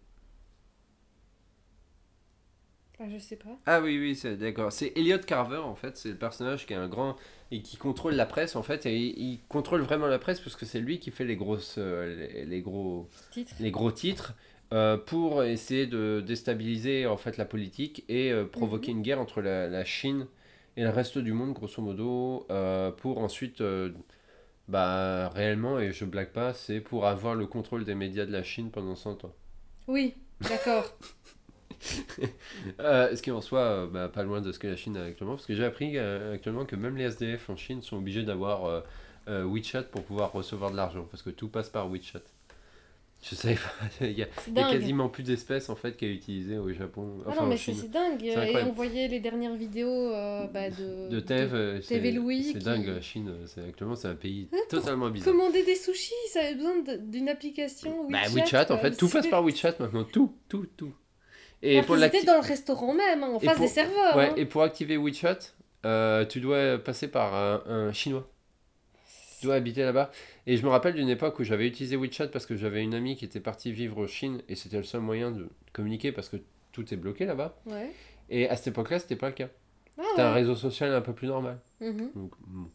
Ah, je sais pas. Ah oui, oui, c'est d'accord. C'est Elliot Carver, en fait. C'est le personnage qui est un grand. Et qui contrôle la presse, en fait. Et il, contrôle vraiment la presse parce que c'est lui qui fait les, grosses, euh, les, les gros, Titre. les gros titres euh, pour essayer de déstabiliser, en fait, la politique et euh, provoquer une guerre entre la, la Chine et le reste du monde, grosso modo. euh, pour ensuite. bah, réellement, et je blague pas, c'est pour avoir le contrôle des médias de la Chine pendant 100 ans. Oui, d'accord. Euh, ce qui en soit euh, bah, pas loin de ce que la Chine a actuellement, parce que j'ai appris euh, actuellement que même les SDF en Chine sont obligés d'avoir euh, euh, WeChat pour pouvoir recevoir de l'argent, parce que tout passe par WeChat. Je savais pas, il y a, y quasiment plus d'espèces en fait qui est utilisé au Japon, Ah enfin non, en mais c'est dingue. Et on voyait les dernières vidéos bah, de, De Tev, c'est TV Louis c'est qui- dingue, la Chine, c'est actuellement c'est un pays totalement bizarre. Commander des sushis, ça avait besoin d'une application Bah WeChat. WeChat en fait, tout passe par WeChat maintenant, tout, tout, tout. Et Alors pour qu'ils l'acti- étaient dans le restaurant même, hein, en Et face pour- des serveurs. Ouais, hein. et pour activer WeChat, euh, tu dois passer par un, un chinois. Tu dois habiter là-bas. Et je me rappelle d'une époque où j'avais utilisé WeChat parce que j'avais une amie qui était partie vivre en Chine et c'était le seul moyen de communiquer parce que tout est bloqué là-bas. Ouais. Et à cette époque-là, c'était pas le cas. Ah, C'était un réseau social un peu plus normal. Mhm. Donc, bon.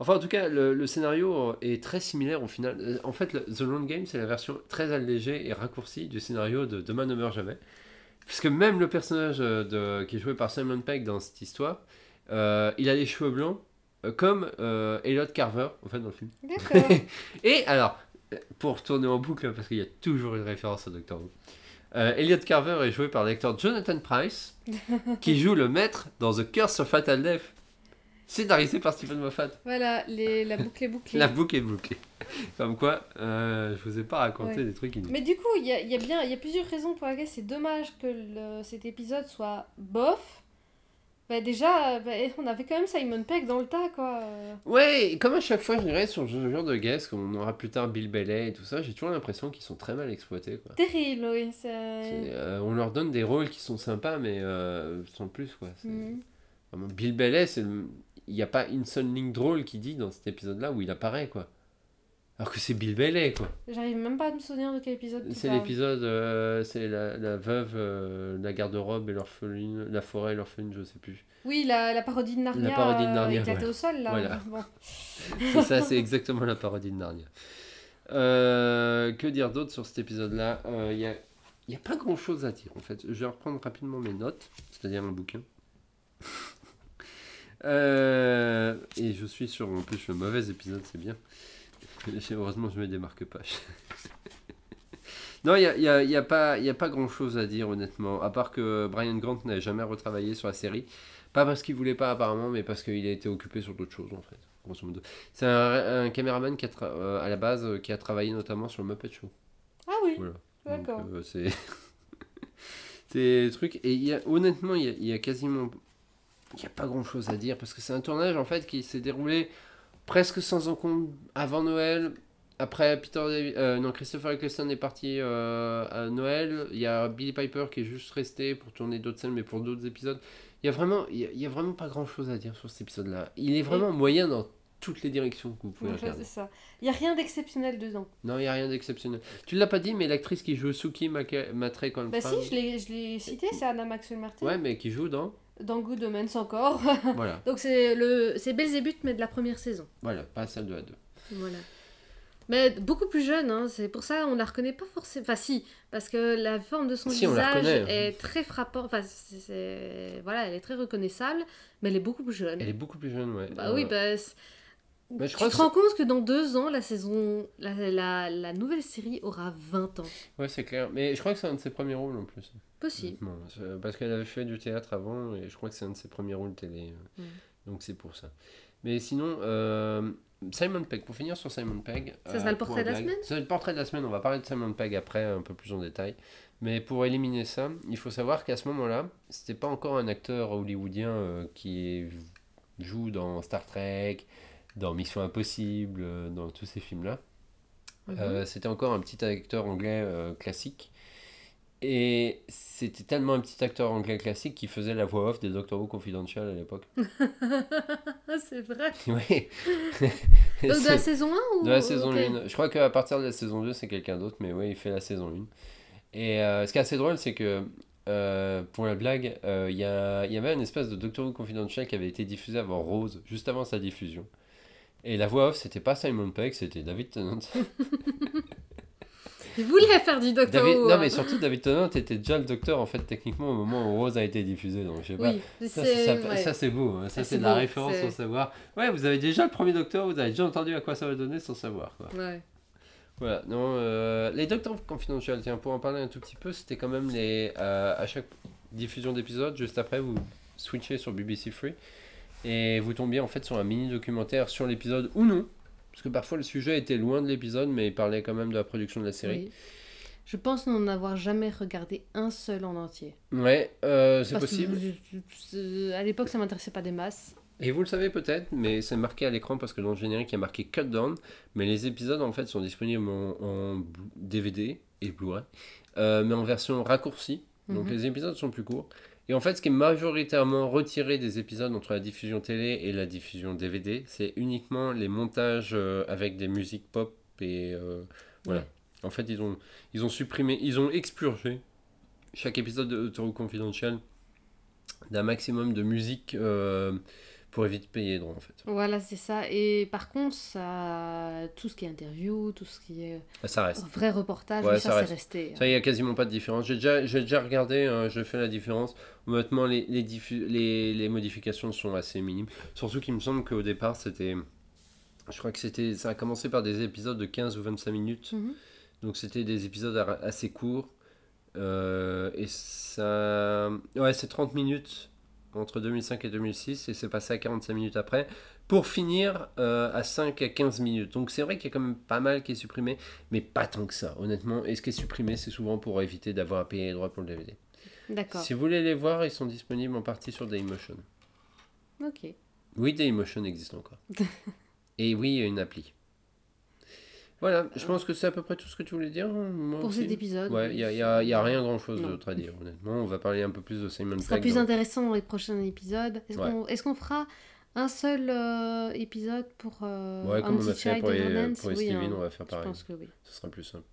Enfin, en tout cas, le, le scénario est très similaire au final. Euh, En fait, The Long Game, c'est la version très allégée et raccourcie du scénario de Demain ne meurt jamais. Puisque même le personnage euh, de, qui est joué par Simon Pegg dans cette histoire, euh, il a les cheveux blancs, euh, comme euh, Elliot Carver, en fait, dans le film. D'accord. Et alors, pour tourner en boucle, parce qu'il y a toujours une référence à Doctor Who, Elliot Carver est joué par l'acteur Jonathan Price, qui joue le maître dans The Curse of Fatal Death, scénarisé par Stephen Moffat. voilà, les, la boucle est bouclée. La boucle est bouclée. Comme quoi, euh, je vous ai pas raconté Ouais. des trucs inutiles. Mais du coup, il y a, y a bien, y a plusieurs raisons pour lesquelles c'est dommage que le- cet épisode soit bof. Bah déjà, bah, on avait quand même Simon Pegg dans le tas, quoi. Ouais, comme à chaque fois, je dirais sur ce genre de guest, qu'on aura plus tard Bill Bailey et tout ça, j'ai toujours l'impression qu'ils sont très mal exploités. Quoi. Terrible, oui. euh, on leur donne des rôles qui sont sympas, mais euh, sans plus. Quoi. Mhm. Vraiment, Bill Bailey, c'est le- il n'y a pas une seule ligne drôle qui dit dans cet épisode-là où il apparaît. quoi. Alors que c'est Bill Bailey, quoi. J'arrive même pas à me souvenir de quel épisode C'est l'épisode, euh, c'est la, la veuve, euh, la garde-robe et l'orpheline, la forêt et l'orpheline, je sais plus. Oui, la, la parodie de Narnia, La parodie de euh, Narnia, éclatée ouais. au sol, là. Voilà. Bon. C'est ça, c'est exactement la parodie de Narnia. Euh, que dire d'autre sur cet épisode-là? Il n'y a, y a pas grand-chose à dire en fait. Je vais reprendre rapidement mes notes, c'est-à-dire un bouquin. Euh, et je suis sur en plus le mauvais épisode, c'est bien. Heureusement, je me démarque pas. non, il n'y a, y a- y a pas, y a pas grand-chose à dire honnêtement, à part que Brian Grant n'a jamais retravaillé sur la série. Pas parce qu'il voulait pas apparemment, mais parce qu'il a été occupé sur d'autres choses en fait. Grosso modo. C'est un, un caméraman qui a euh, à la base euh, qui a travaillé notamment sur le Muppet Show. Ah oui, Voilà. d'accord. C'est des trucs et il y a, honnêtement il y a, il y a quasiment il y a pas grand chose à dire parce que c'est un tournage en fait qui s'est déroulé presque sans encombre avant Noël. Après Peter Davi- euh, non Christopher Eccleston est parti euh, à Noël. Il y a Billy Piper qui est juste resté pour tourner d'autres scènes mais pour d'autres épisodes. Il y a vraiment il y a, il y a vraiment pas grand chose à dire sur cet épisode là. Il est vraiment moyen dans toutes les directions que vous pouvez Donc, regarder. ça. Il n'y a rien d'exceptionnel dedans. Non, il n'y a rien d'exceptionnel. Tu l'as pas dit, mais l'actrice qui joue Suki Matre Coltrane. Bah si, je l'ai- je l'ai cité, c'est Anna Maxwell Martin. Ouais, mais qui joue dans. Dans Good Omens encore. Voilà, Donc c'est le c'est Belzébuth, mais de la première saison. voilà, pas celle de la 2. Voilà. Mais beaucoup plus jeune, hein, c'est pour ça on la reconnaît pas forcément. Enfin si, parce que la forme de son Si, visage reconnaît. est très frappante. Enfin c'est- voilà, elle est très reconnaissable, mais elle est beaucoup plus jeune. Elle est beaucoup plus jeune, ouais. Bah Euh, oui, bah, c'est- mais je tu crois te rends compte que dans deux ans, la saison, la, la, la nouvelle série aura 20 ans. Ouais, c'est clair. Mais je crois que c'est un de ses premiers rôles en plus. Possible. C'est- Parce qu'elle avait fait du théâtre avant et je crois que c'est un de ses premiers rôles télé. euh. Donc c'est pour ça. Mais sinon, euh, Simon Pegg, pour finir sur Simon Pegg. Ça euh, sera le portrait de la semaine C'est le portrait de la semaine. On va parler de Simon Pegg après, un peu plus en détail. Mais pour éliminer ça, il faut savoir qu'à ce moment-là, c'était pas encore un acteur hollywoodien euh, qui joue dans Star Trek, dans Mission Impossible, euh, dans tous ces films-là. Mhm. Euh, c'était encore un petit acteur anglais euh, classique. Et c'était tellement un petit acteur anglais classique qui faisait la voix off des Doctor Who Confidential à l'époque. c'est vrai. oui. Donc de la saison 1 ou De la saison ok. 1. Je crois qu'à partir de la saison 2, c'est quelqu'un d'autre, mais oui, il fait la saison 1. Et euh, ce qui est assez drôle, c'est que euh, pour la blague, euh, il y, y avait une espèce de Doctor Who Confidential qui avait été diffusé avant Rose, juste avant sa diffusion. Et la voix off, c'était pas Simon Pegg, c'était David Tennant. Il voulait faire du Doctor David- Who. non, hein. mais surtout, David Tennant était déjà le docteur, en fait, techniquement, au moment où Rose a été diffusée. Donc, je sais pas. Ça, c'est. ça, ouais. beau, hein. ça Ah, c'est de la beau, référence sans savoir. Ouais, vous avez déjà le premier docteur, vous avez déjà entendu à quoi ça va donner sans savoir. Quoi. Ouais. Voilà, non, euh, les Docteurs Confidential, tiens, pour en parler un tout petit peu, c'était quand même les. euh, à chaque diffusion d'épisode, juste après, vous switchez sur BBC Free et vous tombiez en fait sur un mini documentaire sur l'épisode ou non. Parce que parfois le sujet était loin de l'épisode, mais il parlait quand même de la production de la série. Oui. Je pense n'en avoir jamais regardé un seul en entier. Ouais, euh, c'est que possible. je- je- à l'époque, ça m'intéressait pas des masses. Et vous le savez peut-être, mais c'est marqué à l'écran parce que dans le générique il y a marqué Cut Down. Mais les épisodes en fait sont disponibles en, DVD et Blu-ray, euh, mais en version raccourcie. Donc Mhm. les épisodes sont plus courts. Et en fait, ce qui est majoritairement retiré des épisodes entre la diffusion télé et la diffusion DVD, c'est uniquement les montages euh, avec des musiques pop et euh, voilà. Ouais. En fait, ils ont, ils ont supprimé, ils ont expurgé chaque épisode de Who Confidential d'un maximum de musique euh, pour éviter de payer les droits en fait. Voilà, c'est ça. Et par contre, ça, tout ce qui est interview, tout ce qui est Ça reste. vrai reportage, Ouais, ça ça, c'est resté. Ça, il n'y a quasiment pas de différence. J'ai déjà, j'ai déjà regardé, hein, je fais la différence. Honnêtement, les, les, les, les modifications sont assez minimes. Surtout qu'il me semble qu'au départ, c'était. Je crois que c'était. Ça a commencé par des épisodes de 15 ou 25 minutes. Mhm. Donc c'était des épisodes assez courts. Euh, et ça. Ouais, c'est 30 minutes entre 2005 et 2006. Et c'est passé à 45 minutes après. Pour finir euh, à 5 à 15 minutes. Donc c'est vrai qu'il y a quand même pas mal qui est supprimé. Mais pas tant que ça, honnêtement. Et ce qui est supprimé, c'est souvent pour éviter d'avoir à payer les droits pour le DVD. D'accord. Si vous voulez les voir, ils sont disponibles en partie sur Dailymotion. Ok. Oui, Dailymotion existe encore. et oui, il y a une appli. Voilà, je pense que c'est à peu près tout ce que tu voulais dire. moi Pour aussi. cet épisode. Ouais, il n'y a, y a- y a rien grand chose d'autre à dire, honnêtement. On va parler un peu plus de Simon Ce sera Pegg. plus dans- intéressant dans les prochains épisodes. Est-ce Ouais. qu'on fera un seul euh, épisode pour euh, Ouais, comme on a fait child pour les, Everlands pour les Oui, Steven, hein, on va faire Je pareil. pense que oui. Ce sera plus simple.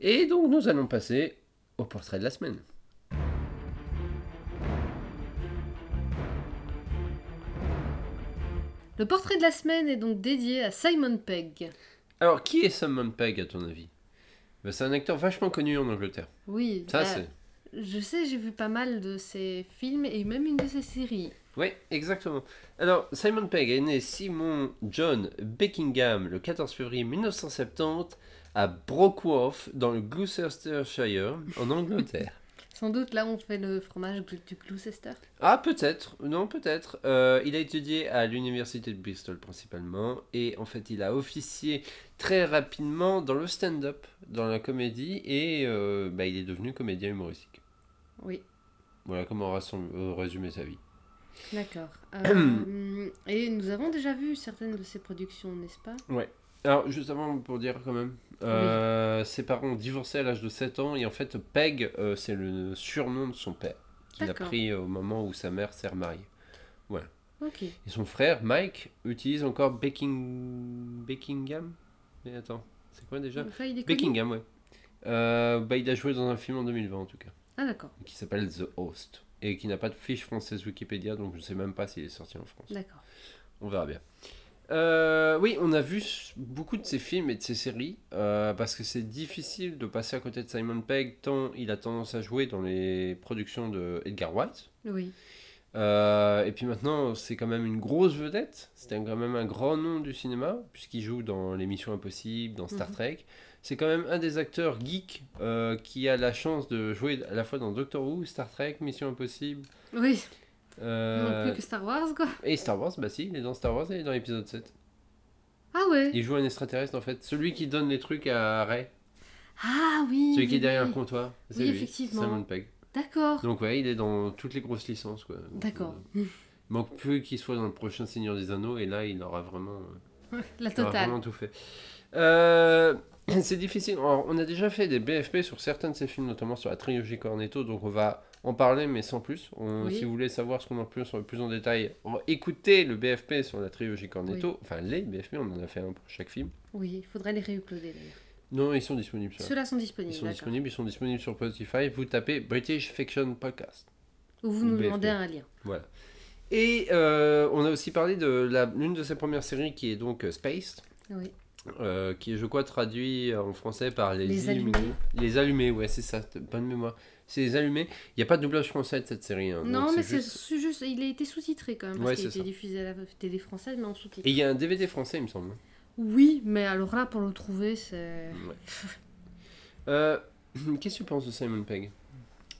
Et donc, nous allons passer au portrait de la semaine. Le portrait de la semaine est donc dédié à Simon Pegg. Alors, qui est Simon Pegg, à ton avis? Ben, C'est un acteur vachement connu en Angleterre. Oui. Ça, bah, c'est... Je sais, j'ai vu pas mal de ses films et même une de ses séries. Oui, exactement. Alors, Simon Pegg est né Simon John Beckingham le 14 février 1970 à Brockworth, dans le Gloucestershire, en Angleterre. Sans doute là on fait le fromage du Gloucester. Ah, peut-être, non, peut-être. Euh, il a étudié à l'université de Bristol principalement, et en fait, il a officié très rapidement dans le stand-up, dans la comédie, et euh, bah, il est devenu comédien humoristique. Oui, Voilà comment euh, résumer sa vie. d'accord. Euh, et nous avons déjà vu certaines de ses productions, n'est-ce pas? Alors, juste avant, pour dire quand même, euh, ses parents ont divorcé à l'âge de 7 ans, et en fait, Peg, euh, c'est le surnom de son père, qu'il a pris au moment où sa mère s'est remariée. Ok. Et son frère, Mike, utilise encore Becking... Beckingham? Mais attends, c'est quoi déjà? Enfin, Beckingham, ouais. Euh, bah, il a joué dans un film en 2020 en tout cas, Ah d'accord, qui s'appelle The Host, et qui n'a pas de fiche française Wikipédia, donc je sais même pas s'il est sorti en France. d'accord. On verra bien. Euh, oui, on a vu beaucoup de ses films et de ses séries euh, parce que c'est difficile de passer à côté de Simon Pegg tant il a tendance à jouer dans les productions de Edgar Wright. Oui. Euh, et puis maintenant, c'est quand même une grosse vedette. C'était quand même un grand nom du cinéma puisqu'il joue dans Les Missions Impossibles, dans Star Mhm. Trek. C'est quand même un des acteurs geeks qui a la chance de jouer à la fois dans Doctor Who, Star Trek, Mission Impossible. Oui, euh, non plus que Star Wars quoi. et Star Wars, bah si, il est dans Star Wars et il est dans l'épisode 7. Ah ouais. Il joue un extraterrestre en fait. Celui qui donne les trucs à Ray. Ah oui. Celui qui est derrière oui. le comptoir. C'est Oui, lui, effectivement. Simon Pegg. D'accord. Donc ouais, il est dans toutes les grosses licences quoi. D'accord. euh, il manque plus qu'il soit dans le prochain Seigneur des Anneaux et là il aura vraiment, euh, La il aura totale. vraiment tout fait. Euh, c'est difficile. Alors, on a déjà fait des BFP sur certains de ces films, notamment sur la trilogie Cornetto, donc on va en parler, mais sans plus. On- Oui. Si vous voulez savoir ce qu'on en plus, plus en détail, écoutez le BFP sur la trilogie Cornetto. Enfin, les BFP, on en a fait un pour chaque film. Oui, il faudrait les réuploader d'ailleurs. Non, ils sont disponibles. Ceux-là sont Ils disponibles, sont d'accord. disponibles, ils sont disponibles sur Spotify. Vous tapez British Fiction Podcast. Ou vous nous BFP. demandez un lien. Voilà. Et euh, on a aussi parlé de l'une de ses premières séries qui est donc euh, Spaced. Oui. euh, qui est, je crois, traduit en français par les. Allumés. Les Allumés, ouais, c'est ça, bonne mémoire. C'est les Allumés. Il n'y a pas de doublage français de cette série. hein, non, donc mais c'est juste- juste... il a été sous-titré quand même, Ouais, parce qu'il a été ça. diffusé à la télé française, mais en sous-titre. Et il y a un DVD français, il me semble. Oui, mais alors là, pour le trouver, c'est... Ouais. Euh, Qu'est-ce que tu penses de Simon Pegg?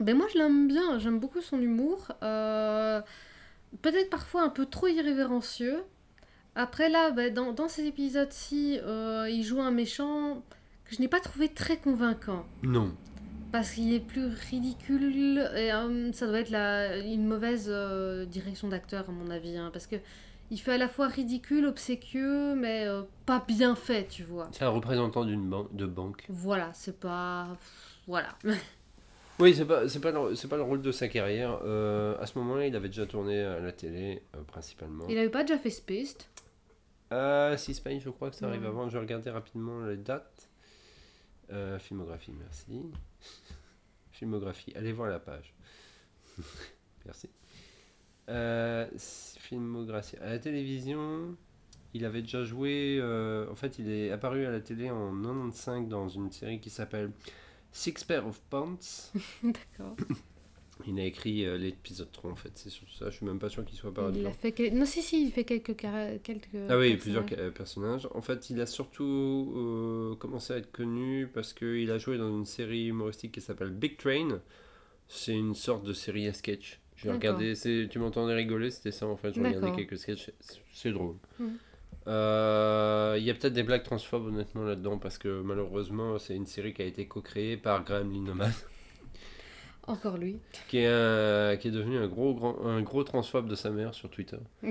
Ben moi, je l'aime bien, j'aime beaucoup son humour. Euh, Peut-être parfois un peu trop irrévérencieux. Après là, ben, dans, dans ces épisodes-ci, euh, il joue un méchant que je n'ai pas trouvé très convaincant. Non. Parce qu'il est plus ridicule et euh, ça doit être la, une mauvaise euh, direction d'acteur à mon avis. hein, parce que il fait à la fois ridicule, obséquieux, mais euh, pas bien fait, tu vois. C'est un représentant d'une ban- de banque. Voilà, c'est pas... Voilà. Oui, c'est pas, c'est pas, le- c'est pas le rôle de sa carrière. À ce moment-là, il avait déjà tourné à la télé, principalement. Il avait pas déjà fait Spaced Euh, si Spain, je crois que ça arrive avant. Je vais regarder rapidement les dates. Euh, filmographie, merci. filmographie, allez voir la page. merci. Euh, filmographie. À la télévision, il avait déjà joué. euh, en fait, il est apparu à la télé en 95 dans une série qui s'appelle Six Pair of Pants. D'accord. Il a écrit euh, l'épisode 3 en fait, c'est sur ça. Je suis même pas sûr qu'il soit apparu Il a fait quel- Non, si, si, il fait quelques... quelques Ah oui, personnages. plusieurs ca- personnages. En fait, il a surtout euh, commencé à être connu parce qu'il a joué dans une série humoristique qui s'appelle Big Train. C'est une sorte de série à sketch. Regardé, c'est- tu m'entendais rigoler, c'était ça en fait. Je regardais quelques sketchs, c'est- drôle. Mhm. Euh, Il y a peut-être des blagues transphobes honnêtement là-dedans parce que malheureusement c'est une série qui a été co-créée par Graham Lineman Encore lui. qui est, un- qui est devenu un gros, grand, un gros transphobe de sa mère sur Twitter.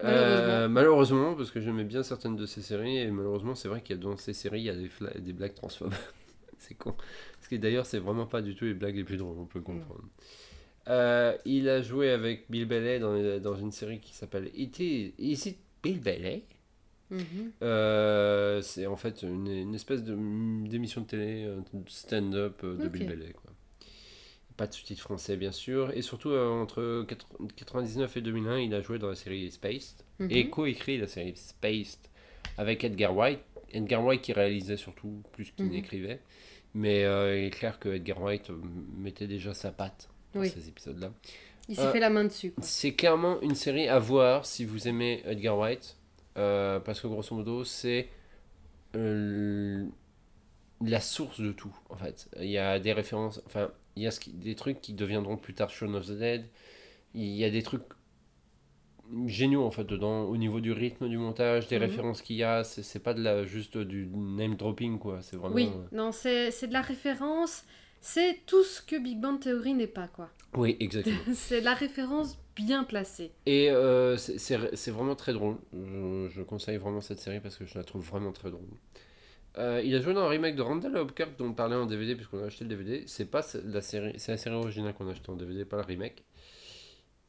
Malheureusement. Euh, malheureusement, parce que j'aimais bien certaines de ces séries, et malheureusement, c'est vrai qu'il y a dans ces séries, il y a des, blagues transphobes. c'est con. Parce que d'ailleurs, c'est vraiment pas du tout les blagues les plus drôles, on peut comprendre. Euh, il a joué avec Bill Bailey dans, dans une série qui s'appelle It Is, Is It Bill Bailey Mhm. Euh, C'est en fait une, une espèce de- d'émission de télé, euh, de stand-up euh, de. Bill Bailey. Quoi. Pas de sous-titres français, bien sûr. Et surtout, euh, entre 1999 et 2001, il a joué dans la série Spaced Mhm. et co-écrit la série Spaced avec Edgar White. Edgar White qui réalisait surtout plus qu'il Mhm. n'écrivait. Mais euh, il est clair que Edgar White euh, mettait déjà sa patte dans Oui. ces épisodes-là. Il s'est fait la main dessus. C'est clairement une série à voir si vous aimez Edgar White. parce que grosso modo, c'est la source de tout, en fait. Il y a des références, enfin, il y a ce qui- des trucs qui deviendront plus tard Shaun of the Dead. Il y a des trucs géniaux, en fait, dedans, au niveau du rythme du montage, des Mhm. références qu'il y a. C'est pas de la, juste du name dropping, quoi. C'est vraiment. Oui, euh, non, c'est de la référence. C'est tout ce que Big Bang Theory n'est pas, quoi. Oui, exactement. c'est de la référence bien placée. Et euh, c'est- vraiment très drôle. Je, je conseille vraiment cette série parce que je la trouve vraiment très drôle. Euh, il a joué dans un remake de Randall Hopkirk dont on parlait en DVD puisqu'on a acheté le DVD. C'est pas la série, c'est la série originale qu'on a acheté en DVD, pas le remake.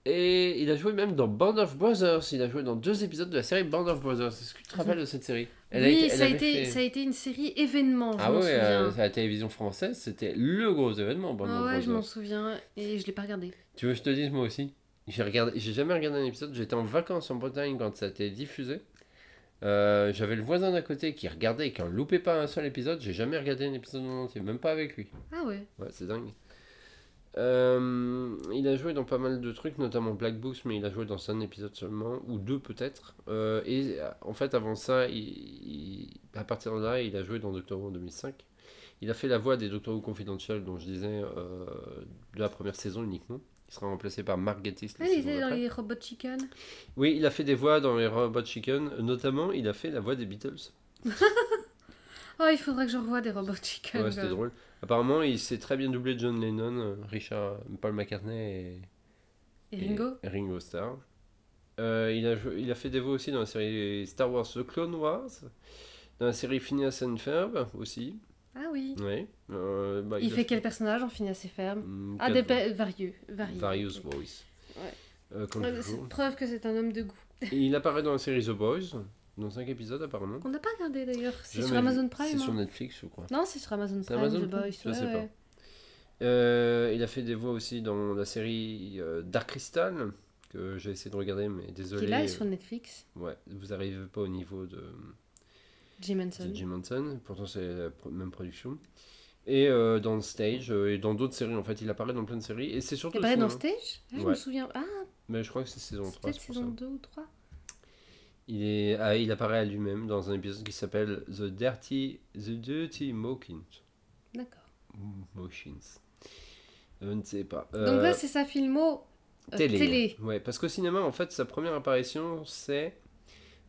Et il a joué même dans Band of Brothers. Il a joué dans deux épisodes de la série Band of Brothers. Est-ce que tu te rappelles de cette série? Elle a oui, été- ça, a été, fait- ça a été une série événement, je Ah ouais, euh, à la télévision française, c'était le gros événement Band Ah of ouais, je m'en Brothers. souviens et je l'ai pas regardé. Tu veux que je te dise moi aussi? J'ai regardé, j'ai jamais regardé un épisode. J'étais en vacances en Bretagne quand ça a été diffusé. Euh, J'avais le voisin d'à côté qui regardait et qui en loupait pas un seul épisode. J'ai jamais regardé un épisode en entier, même pas avec lui. Ah ouais. Ouais, c'est dingue. Euh, il a joué dans pas mal de trucs, notamment Black Books, mais il a joué dans un épisode seulement, ou deux peut-être. Euh, et en fait, avant ça, il- il- à partir de là, il a joué dans Doctor Who en 2005. Il a fait la voix des Doctor Who Confidential, dont je disais, euh, de la première saison uniquement. Il sera remplacé par Mark Gatiss Ah, il était dans les Robot Chicken. Oui, il a fait des voix dans les Robot Chicken, notamment il a fait la voix des Beatles. Oh, il faudrait que je revoie des Robot Chicken. Ouais, c'était drôle. Apparemment, il s'est très bien doublé John Lennon, Richard, Paul McCartney et, Et Ringo et Ringo Starr. Euh, il, a, il a fait des voix aussi dans la série Star Wars The Clone Wars. Dans la série Phineas and Ferb aussi. Ah oui. Ouais. Euh, bah, Il fait quel personnage en Phineas et Ferb Hmm, Ah, des varieux. varieux. Various Voice. Ouais. Euh, Euh, preuve que c'est un homme de goût. Et il apparaît dans la série The Boys, dans 5 épisodes apparemment. On n'a pas regardé d'ailleurs. C'est sur vu. Amazon Prime. C'est sur hein. Netflix, je crois. Non, c'est sur Amazon Prime, Amazon The Prime Boys. Je ouais, sais pas. Euh, il a fait des voix aussi dans la série Dark Crystal, que j'ai essayé de regarder, mais désolé. Qui là est sur Netflix. Ouais, vous n'arrivez pas au niveau de, Jim Henson. Jim Henson, pourtant c'est la même production. Et euh, dans Stage, euh, et dans d'autres séries, en fait, il apparaît dans plein de séries. Et c'est surtout. Il apparaît dans. Stage ah, Je Ouais. me souviens. Ah, Mais je crois que c'est saison c'est 3. peut-être saison ça. 2 ou 3. Il, est, ah, il apparaît à lui-même dans un épisode qui s'appelle The Dirty, The Dirty Motions. D'accord. Motions. Je ne sais pas. Donc Euh, là, c'est sa filmo euh, télé. télé. Ouais, parce qu'au cinéma, en fait, sa première apparition, c'est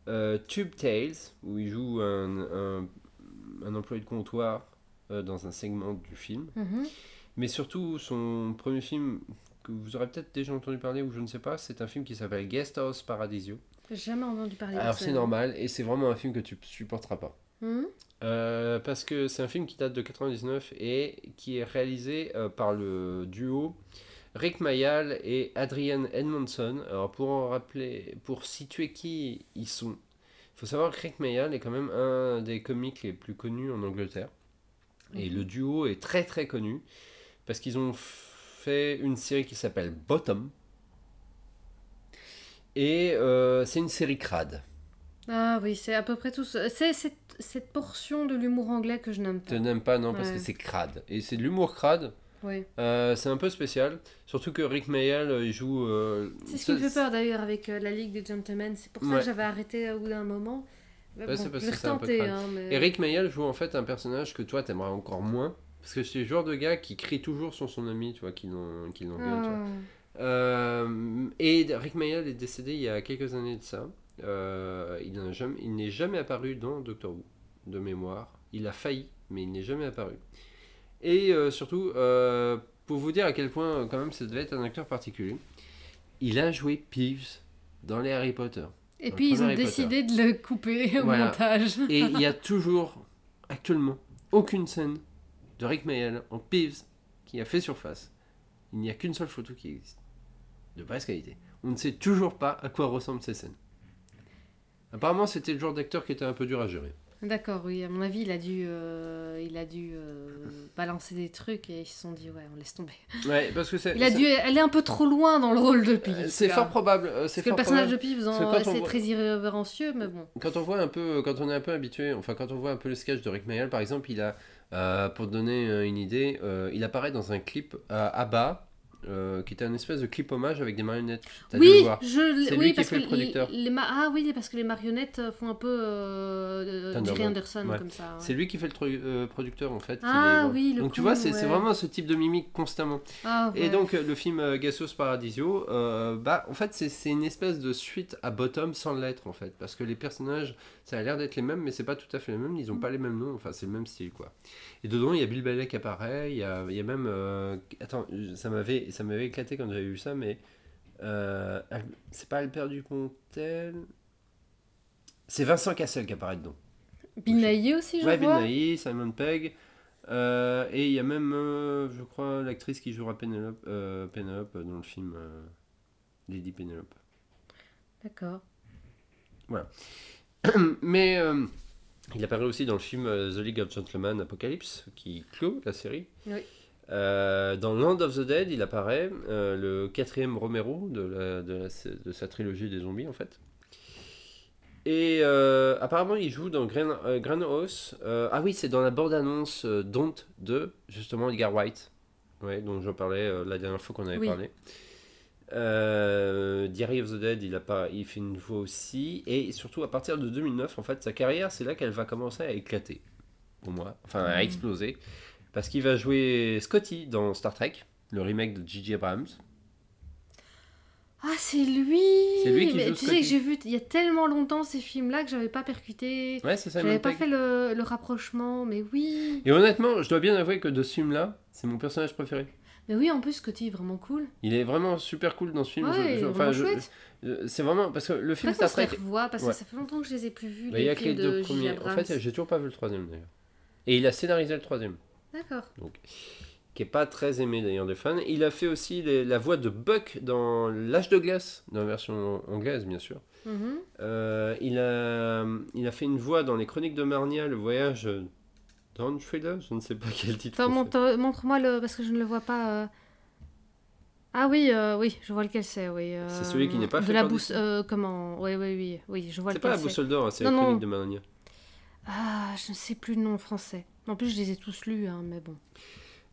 euh, Tube Tales, où il joue un, un, un employé de comptoir euh, dans un segment du film. Mhm. Mais surtout, son premier film, que vous aurez peut-être déjà entendu parler, ou je ne sais pas, c'est un film qui s'appelle Guest House Paradiso. J'ai jamais entendu parler de Alors c'est normal, et c'est vraiment un film que tu supporteras pas. Mhm. Euh, parce que c'est un film qui date de 99 et qui est réalisé par le duo Rick Mayall et Adrian Edmondson. Alors pour en rappeler, pour situer qui ils sont, il faut savoir que Rick Mayall est quand même un des comiques les plus connus en Angleterre. Et le duo est très très connu parce qu'ils ont fait une série qui s'appelle Bottom. Et euh, c'est une série crade. Ah oui, c'est à peu près tout. C'est cette, cette portion de l'humour anglais que je n'aime Tu pas. n'aimes pas, non, parce que c'est crade. Et c'est de l'humour crade. Oui. Euh, c'est un peu spécial. Surtout que Rick Mayall, euh, il joue. euh, C'est ce qui me fait peur d'ailleurs avec la Ligue des Gentlemen. C'est pour ça Ouais. que j'avais arrêté au bout d'un moment. Mais Ouais, bon, c'est parce que hein, mais... Et Rick Mayall joue en fait un personnage que toi t'aimerais encore moins. Parce que c'est le genre de gars qui crie toujours sur son ami, tu vois, qui l'en- qui l'engueule, vois. Ah. Et Rick Mayall est décédé il y a quelques années de ça. Il jamais- il n'est jamais apparu dans Doctor Who, de mémoire. Il a failli, mais il n'est jamais apparu. Et euh, surtout, euh, pour vous dire à quel point, quand même, ça devait être un acteur particulier, il a joué Peeves dans les Harry Potter. Et Dans puis ils ont Harry décidé de le couper au Voilà. montage. Et il y a toujours, actuellement, aucune scène de Rick Mayall en Peeves qui a fait surface. Il n'y a qu'une seule photo qui existe. De basse qualité. On ne sait toujours pas à quoi ressemblent ces scènes. Apparemment, c'était le genre d'acteur qui était un peu dur à gérer. D'accord, oui, à mon avis, il a dû, euh, il a dû euh, balancer des trucs et ils se sont dit, ouais, on laisse tomber. Ouais, parce que c'est. Il a c'est- dû aller un peu trop loin dans le rôle de euh, Peeves. C'est quoi. fort probable. euh, Parce C'est que le personnage probable. de Peeves, c'est voit- très irrévérencieux, mais bon. Quand on voit un peu, quand on est un peu habitué, enfin quand on voit un peu le sketch de Rick Mayall, par exemple, il a, euh, pour donner euh, une idée, euh, il apparaît dans un clip à ABBA, euh, qui était un espèce de clip hommage avec des marionnettes. T'as dû le Oui, voir. je, C'est oui, lui qui fait que le producteur. Les, les ma- ah oui, parce que les marionnettes euh, font un peu euh, euh. Jerry Anderson Ouais. comme ça. ouais. C'est lui qui fait le euh, producteur en fait. Ah les oui, le Donc tu vois, c'est ouais. vraiment ce type de mimique constamment. Ah, Et donc euh, le film euh, Gassos Paradisio, euh, bah en fait c'est une espèce de suite à Bottom sans l'être en fait, parce que les personnages, ça a l'air d'être les mêmes, mais c'est pas tout à fait les mêmes, ils ont pas les mêmes noms, enfin c'est le même style quoi. Et dedans il y a Bill Bailey qui apparaît, il y a, il y a même, euh, attends, ça m'avait ça m'avait éclaté quand j'avais vu ça, mais euh, c'est pas Albert Dupontel, c'est Vincent Cassel qui apparaît dedans. Nighy aussi, je Ouais, vois. Nighy, Simon Pegg. euh, et il y a même, euh, je crois, l'actrice qui jouera Penelope, euh, Penelope dans le film Lady Penelope. D'accord. Mais euh, il apparaît aussi dans le film The League of Gentlemen Apocalypse, qui clôt la série. Oui. Euh, dans Land of the Dead, il apparaît, euh, le quatrième Romero de, la- de, la- de sa trilogie des zombies, en fait. Et euh, apparemment, il joue dans Gran, Grindhouse. Euh, ah oui, c'est dans la bande-annonce Don't de, justement, Edgar White, ouais, dont j'en parlais la dernière fois qu'on avait Oui. parlé. Euh, Diary of the Dead, il, a pas, il fait une voix aussi. Et surtout, à partir de 2009, en fait, sa carrière, c'est là qu'elle va commencer à éclater. Pour moi. Enfin, à Mhm. exploser. Parce qu'il va jouer Scotty dans Star Trek, le remake de J.J. Abrams. Ah, c'est lui C'est lui qui Mais joue Tu sais que j'ai vu il y a tellement longtemps ces films-là que j'avais pas percuté. Ouais, c'est ça. J'avais pas fait le, le rapprochement, mais oui. Et honnêtement, je dois bien avouer que de ce film-là, c'est mon personnage préféré. Mais oui, en plus, Scotty est vraiment cool. Il est vraiment super cool dans ce film. Ouais, Je- je- je- chouette. je- c'est vraiment parce que le film Star Trek. revoit, parce Ouais. que ça fait longtemps que je les ai plus vus. bah, Il y a que les deux premiers. En fait, j'ai toujours pas vu le troisième d'ailleurs. Et il a scénarisé le troisième, D'accord. qui est pas très aimé d'ailleurs des fans. Il a fait aussi les- la voix de Buck dans L'âge de glace, dans la version anglaise bien sûr. Mhm. Euh, il, a, il a fait une voix dans les Chroniques de Marnia, le voyage dans Thriller, je ne sais pas quel titre. Enfin, montre- montre-moi le. Parce que je ne le vois pas. euh. Ah oui, euh, oui, je vois lequel c'est, oui. euh, C'est celui qui n'est pas de fait la boussole. Comment Oui, oui, oui, oui, je vois C'est pas la boussole d'or, hein, c'est non. Chroniques de Marnia. Ah, je ne sais plus le nom en français. En plus, je les ai tous lus, hein, mais bon.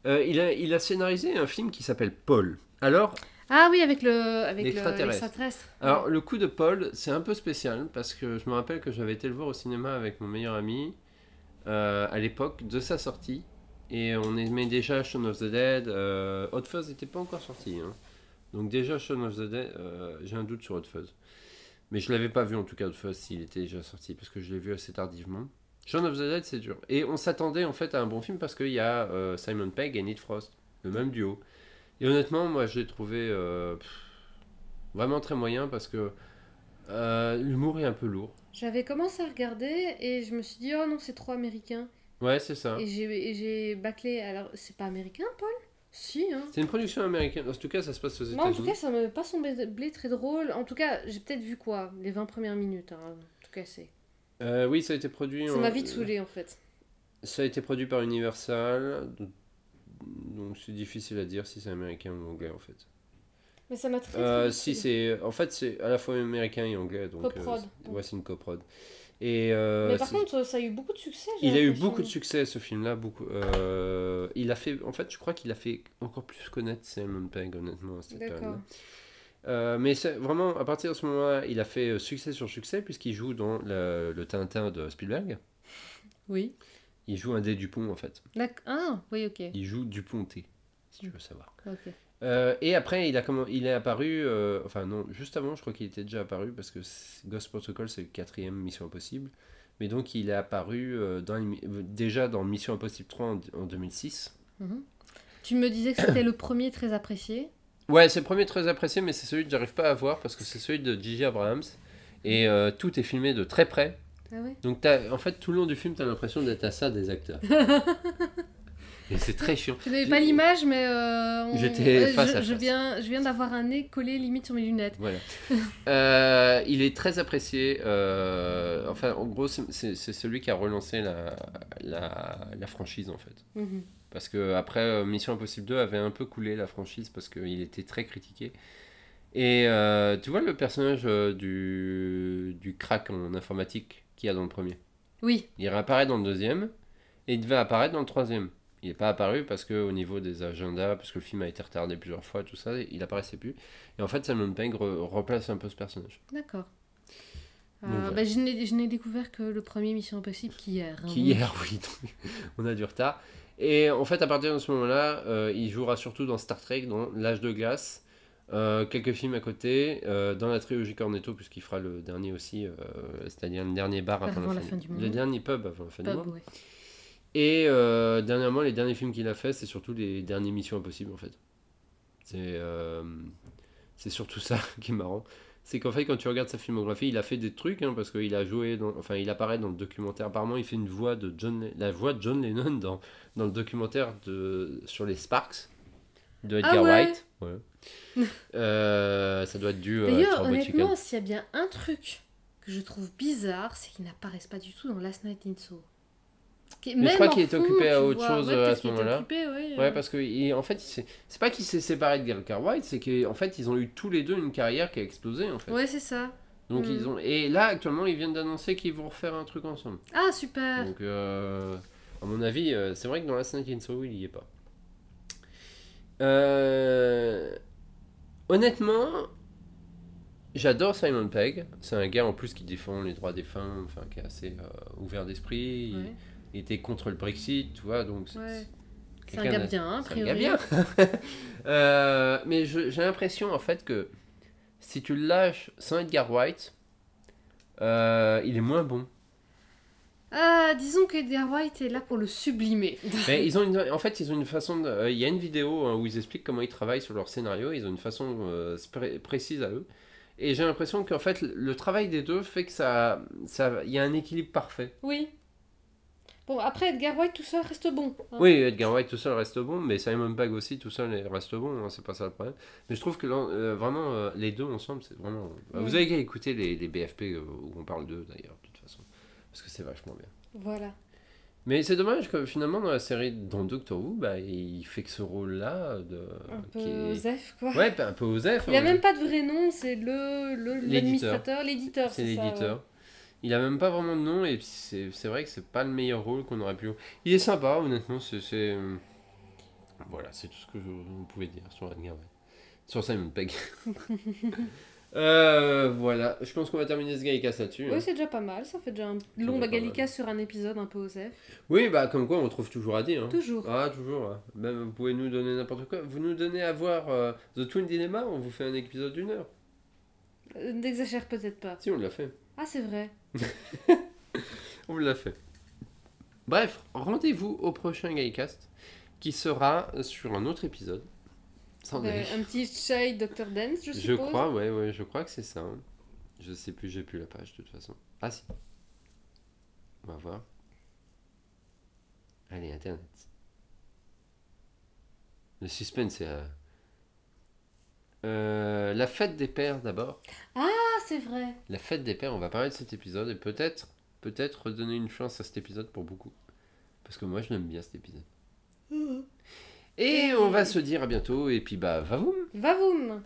Euh, il, a, il a scénarisé un film qui s'appelle Paul. Alors, Ah oui, avec le avec le- L'extraterrestre. l'extraterrestre. Alors, le coup de Paul, c'est un peu spécial parce que je me rappelle que j'avais été le voir au cinéma avec mon meilleur ami euh, à l'époque de sa sortie. Et on aimait déjà Shaun of the Dead. Euh, Hot Fuzz n'était pas encore sorti. hein. Donc, déjà Shaun of the Dead, euh, j'ai un doute sur Hot Fuzz. Mais je l'avais pas vu en tout cas, Hot Fuzz, s'il était déjà sorti parce que je l'ai vu assez tardivement. Shaun of the Dead, c'est dur. Et on s'attendait en fait à un bon film parce qu'il y a euh, Simon Pegg et Nick Frost, le même duo. Et honnêtement, moi je l'ai trouvé euh, pff, vraiment très moyen parce que euh, l'humour est un peu lourd. J'avais commencé à regarder et je me suis dit, oh non, c'est trop américain. Ouais, c'est ça. Et j'ai bâclé. Alors, c'est pas américain, Paul? Si, hein. C'est une production américaine. En tout cas, ça se passe aux Moi, en tout États-Unis. cas, ça me pas semblé très drôle. En tout cas, j'ai peut-être vu quoi? Les 20 premières minutes. hein. En tout cas, c'est. Euh, oui, ça a été produit. Ça en- m'a vite saoulé en fait. Ça a été produit par Universal. Donc c'est difficile à dire si c'est américain ou anglais en fait. Mais ça m'a très. Euh, si c'est, en fait c'est à la fois américain et anglais donc. Coprod. euh, c'est- ouais, c'est une coprod. Et euh, Mais par c'est- contre, ça a eu beaucoup de succès. il a eu beaucoup de succès ce film-là, beaucoup. euh, il a fait, en fait, je crois qu'il a fait encore plus connaître Simon Pegg honnêtement à cette période. Euh, mais vraiment à partir de ce moment-là, il a fait euh, succès sur succès puisqu'il joue dans le, le Tintin de Spielberg. Oui. Il joue un des Dupont en fait. D'accord. Ah, oui, ok. Il joue Duponté, si tu veux savoir. Ok. Euh, et après, il, a comment, il est apparu, euh, enfin non, juste avant, je crois qu'il était déjà apparu parce que Ghost Protocol, c'est le quatrième Mission Impossible. Mais donc, il est apparu dans, déjà dans Mission Impossible 3 en, en 2006. Mhm. Tu me disais que c'était le premier très apprécié. Ouais, c'est le premier très apprécié, mais c'est celui que j'arrive pas à voir parce que c'est celui de J.J. Abrams. Et euh, tout est filmé de très près. Ah ouais? Donc, en fait, tout le long du film, tu as l'impression d'être à ça des acteurs. et c'est très chiant. Je n'avais J'ai- pas l'image, mais. euh, on- J'étais face je, à je face. viens, je viens d'avoir un nez collé limite sur mes lunettes. Voilà. Euh, il est très apprécié. euh, enfin, en gros, c'est- celui qui a relancé la, la, la franchise, en fait. Mhm. Parce que après Mission Impossible 2 avait un peu coulé la franchise parce qu'il était très critiqué. Et tu vois le personnage du, du crack en informatique qu'il y a dans le premier? Oui. Il réapparaît dans le deuxième et il devait apparaître dans le troisième. Il n'est pas apparu parce que au niveau des agendas, parce que le film a été retardé plusieurs fois, tout ça, il apparaissait plus. Et en fait, Simon Pegg re- replace un peu ce personnage. D'accord. Euh, bah, je n'ai découvert que le premier Mission Impossible qu'hier. hein, Qui donc- hier, oui, donc, on a du retard. Et en fait, à partir de ce moment-là, euh, il jouera surtout dans Star Trek, dans L'âge de glace, euh, quelques films à côté, euh, dans la trilogie Cornetto, puisqu'il fera le dernier aussi, c'est-à-dire le dernier bar avant, Avant la, la fin, du monde. Le dernier pub avant la fin du monde. ouais. Et euh, dernièrement, les derniers films qu'il a fait, c'est surtout les derniers Missions Impossibles en fait. C'est euh, c'est surtout ça qui est marrant. C'est qu'en fait, quand tu regardes sa filmographie, il a fait des trucs, hein, parce qu'il a joué, dans, enfin, il apparaît dans le documentaire. Apparemment, il fait une voix de John, la voix de John Lennon dans, dans le documentaire de, sur les Sparks de Edgar Ah ouais White. Ouais. Euh, ça doit être dû à D'ailleurs, honnêtement, s'il y a bien un truc que je trouve bizarre, c'est qu'ils n'apparaissent pas du tout dans Last Night in Soho. Qui Mais je crois qu'il était occupé à autre vois. chose, Ouais, à ce moment-là. ouais, parce que il- en fait, c'est pas qu'il s'est séparé de Edgar White, c'est qu'en fait, ils ont eu tous les deux une carrière qui a explosé en fait. Ouais, c'est ça. Donc Mm. ils ont et là actuellement, ils viennent d'annoncer qu'ils vont refaire un truc ensemble. Ah, super. Donc euh, à mon avis, euh, c'est vrai que dans la in Soho, il y est pas. Euh, Honnêtement, j'adore Simon Pegg. C'est un gars en plus qui défend les droits des femmes, enfin qui est assez ouvert d'esprit. Ouais. Il était contre le Brexit, tu vois, donc c'est- Ouais. C'est un gars bien, a c'est un gars priori. bien. Euh, mais j'ai l'impression en fait que si tu le lâches sans Edgar White, euh, il est moins bon. Euh, disons que Edgar White est là pour le sublimer. Mais ils ont une- en fait, ils ont une façon. de- euh, Il y a une vidéo hein, où ils expliquent comment ils travaillent sur leur scénario. Ils ont une façon euh, précise à eux. Et j'ai l'impression qu'en fait, le travail des deux fait que ça, ça, il y a un équilibre parfait. Oui. Bon, après, Edgar White tout seul reste bon. hein. Oui, Edgar Wright tout seul reste bon, mais Simon Pegg aussi tout seul reste bon. hein, c'est pas ça le problème. Mais je trouve que euh, vraiment euh, les deux ensemble, c'est vraiment. bah, Vous avez qu'à écouter les, les BFP euh, où on parle d'eux d'ailleurs, de toute façon, parce que c'est vachement bien. Voilà. Mais c'est dommage que finalement dans la série dans Doctor Who, bah, il fait que ce rôle-là de. Un peu est- quoi. Ouais, un peu Osef. Il a hein. même pas de vrai nom, c'est le le- L'éditeur. l'administrateur, l'éditeur. C'est l'éditeur. Il a même pas vraiment de nom et c'est c'est vrai que c'est pas le meilleur rôle qu'on aurait pu. Il est sympa, honnêtement. C'est. c'est- Voilà, c'est tout ce que je, vous pouvez dire sur Edgar Wright. Sur Simon Pegg. Euh, voilà, je pense qu'on va terminer ce Gallicast là-dessus. hein. Oui, c'est déjà pas mal. Ça fait déjà un long bagalica sur un épisode un peu Osef. Oui, bah comme quoi on trouve toujours à dire. hein. Toujours. Ah, toujours. hein. Même vous pouvez nous donner n'importe quoi. Vous nous donnez à voir euh, The Twin Dilemma, on vous fait un épisode d'une heure. Euh, N'exagère peut-être pas. Si, on l'a fait. Ah, c'est vrai. On l'a fait. Bref, rendez-vous au prochain Gaycast qui sera sur un autre épisode. Sans Euh, un petit shade Dr. Dance, je je suppose. crois, ouais, ouais, je crois que c'est ça. hein. Je sais plus, j'ai plus la page de toute façon. Ah si. On va voir. Allez, Internet. Le suspense, euh, euh, la fête des pères d'abord. Ah, c'est vrai. La fête des pères, on va parler de cet épisode et peut-être peut-être redonner une chance à cet épisode pour beaucoup. Parce que moi je l'aime bien cet épisode. Et on va se dire à bientôt et puis bah va vous Vavoum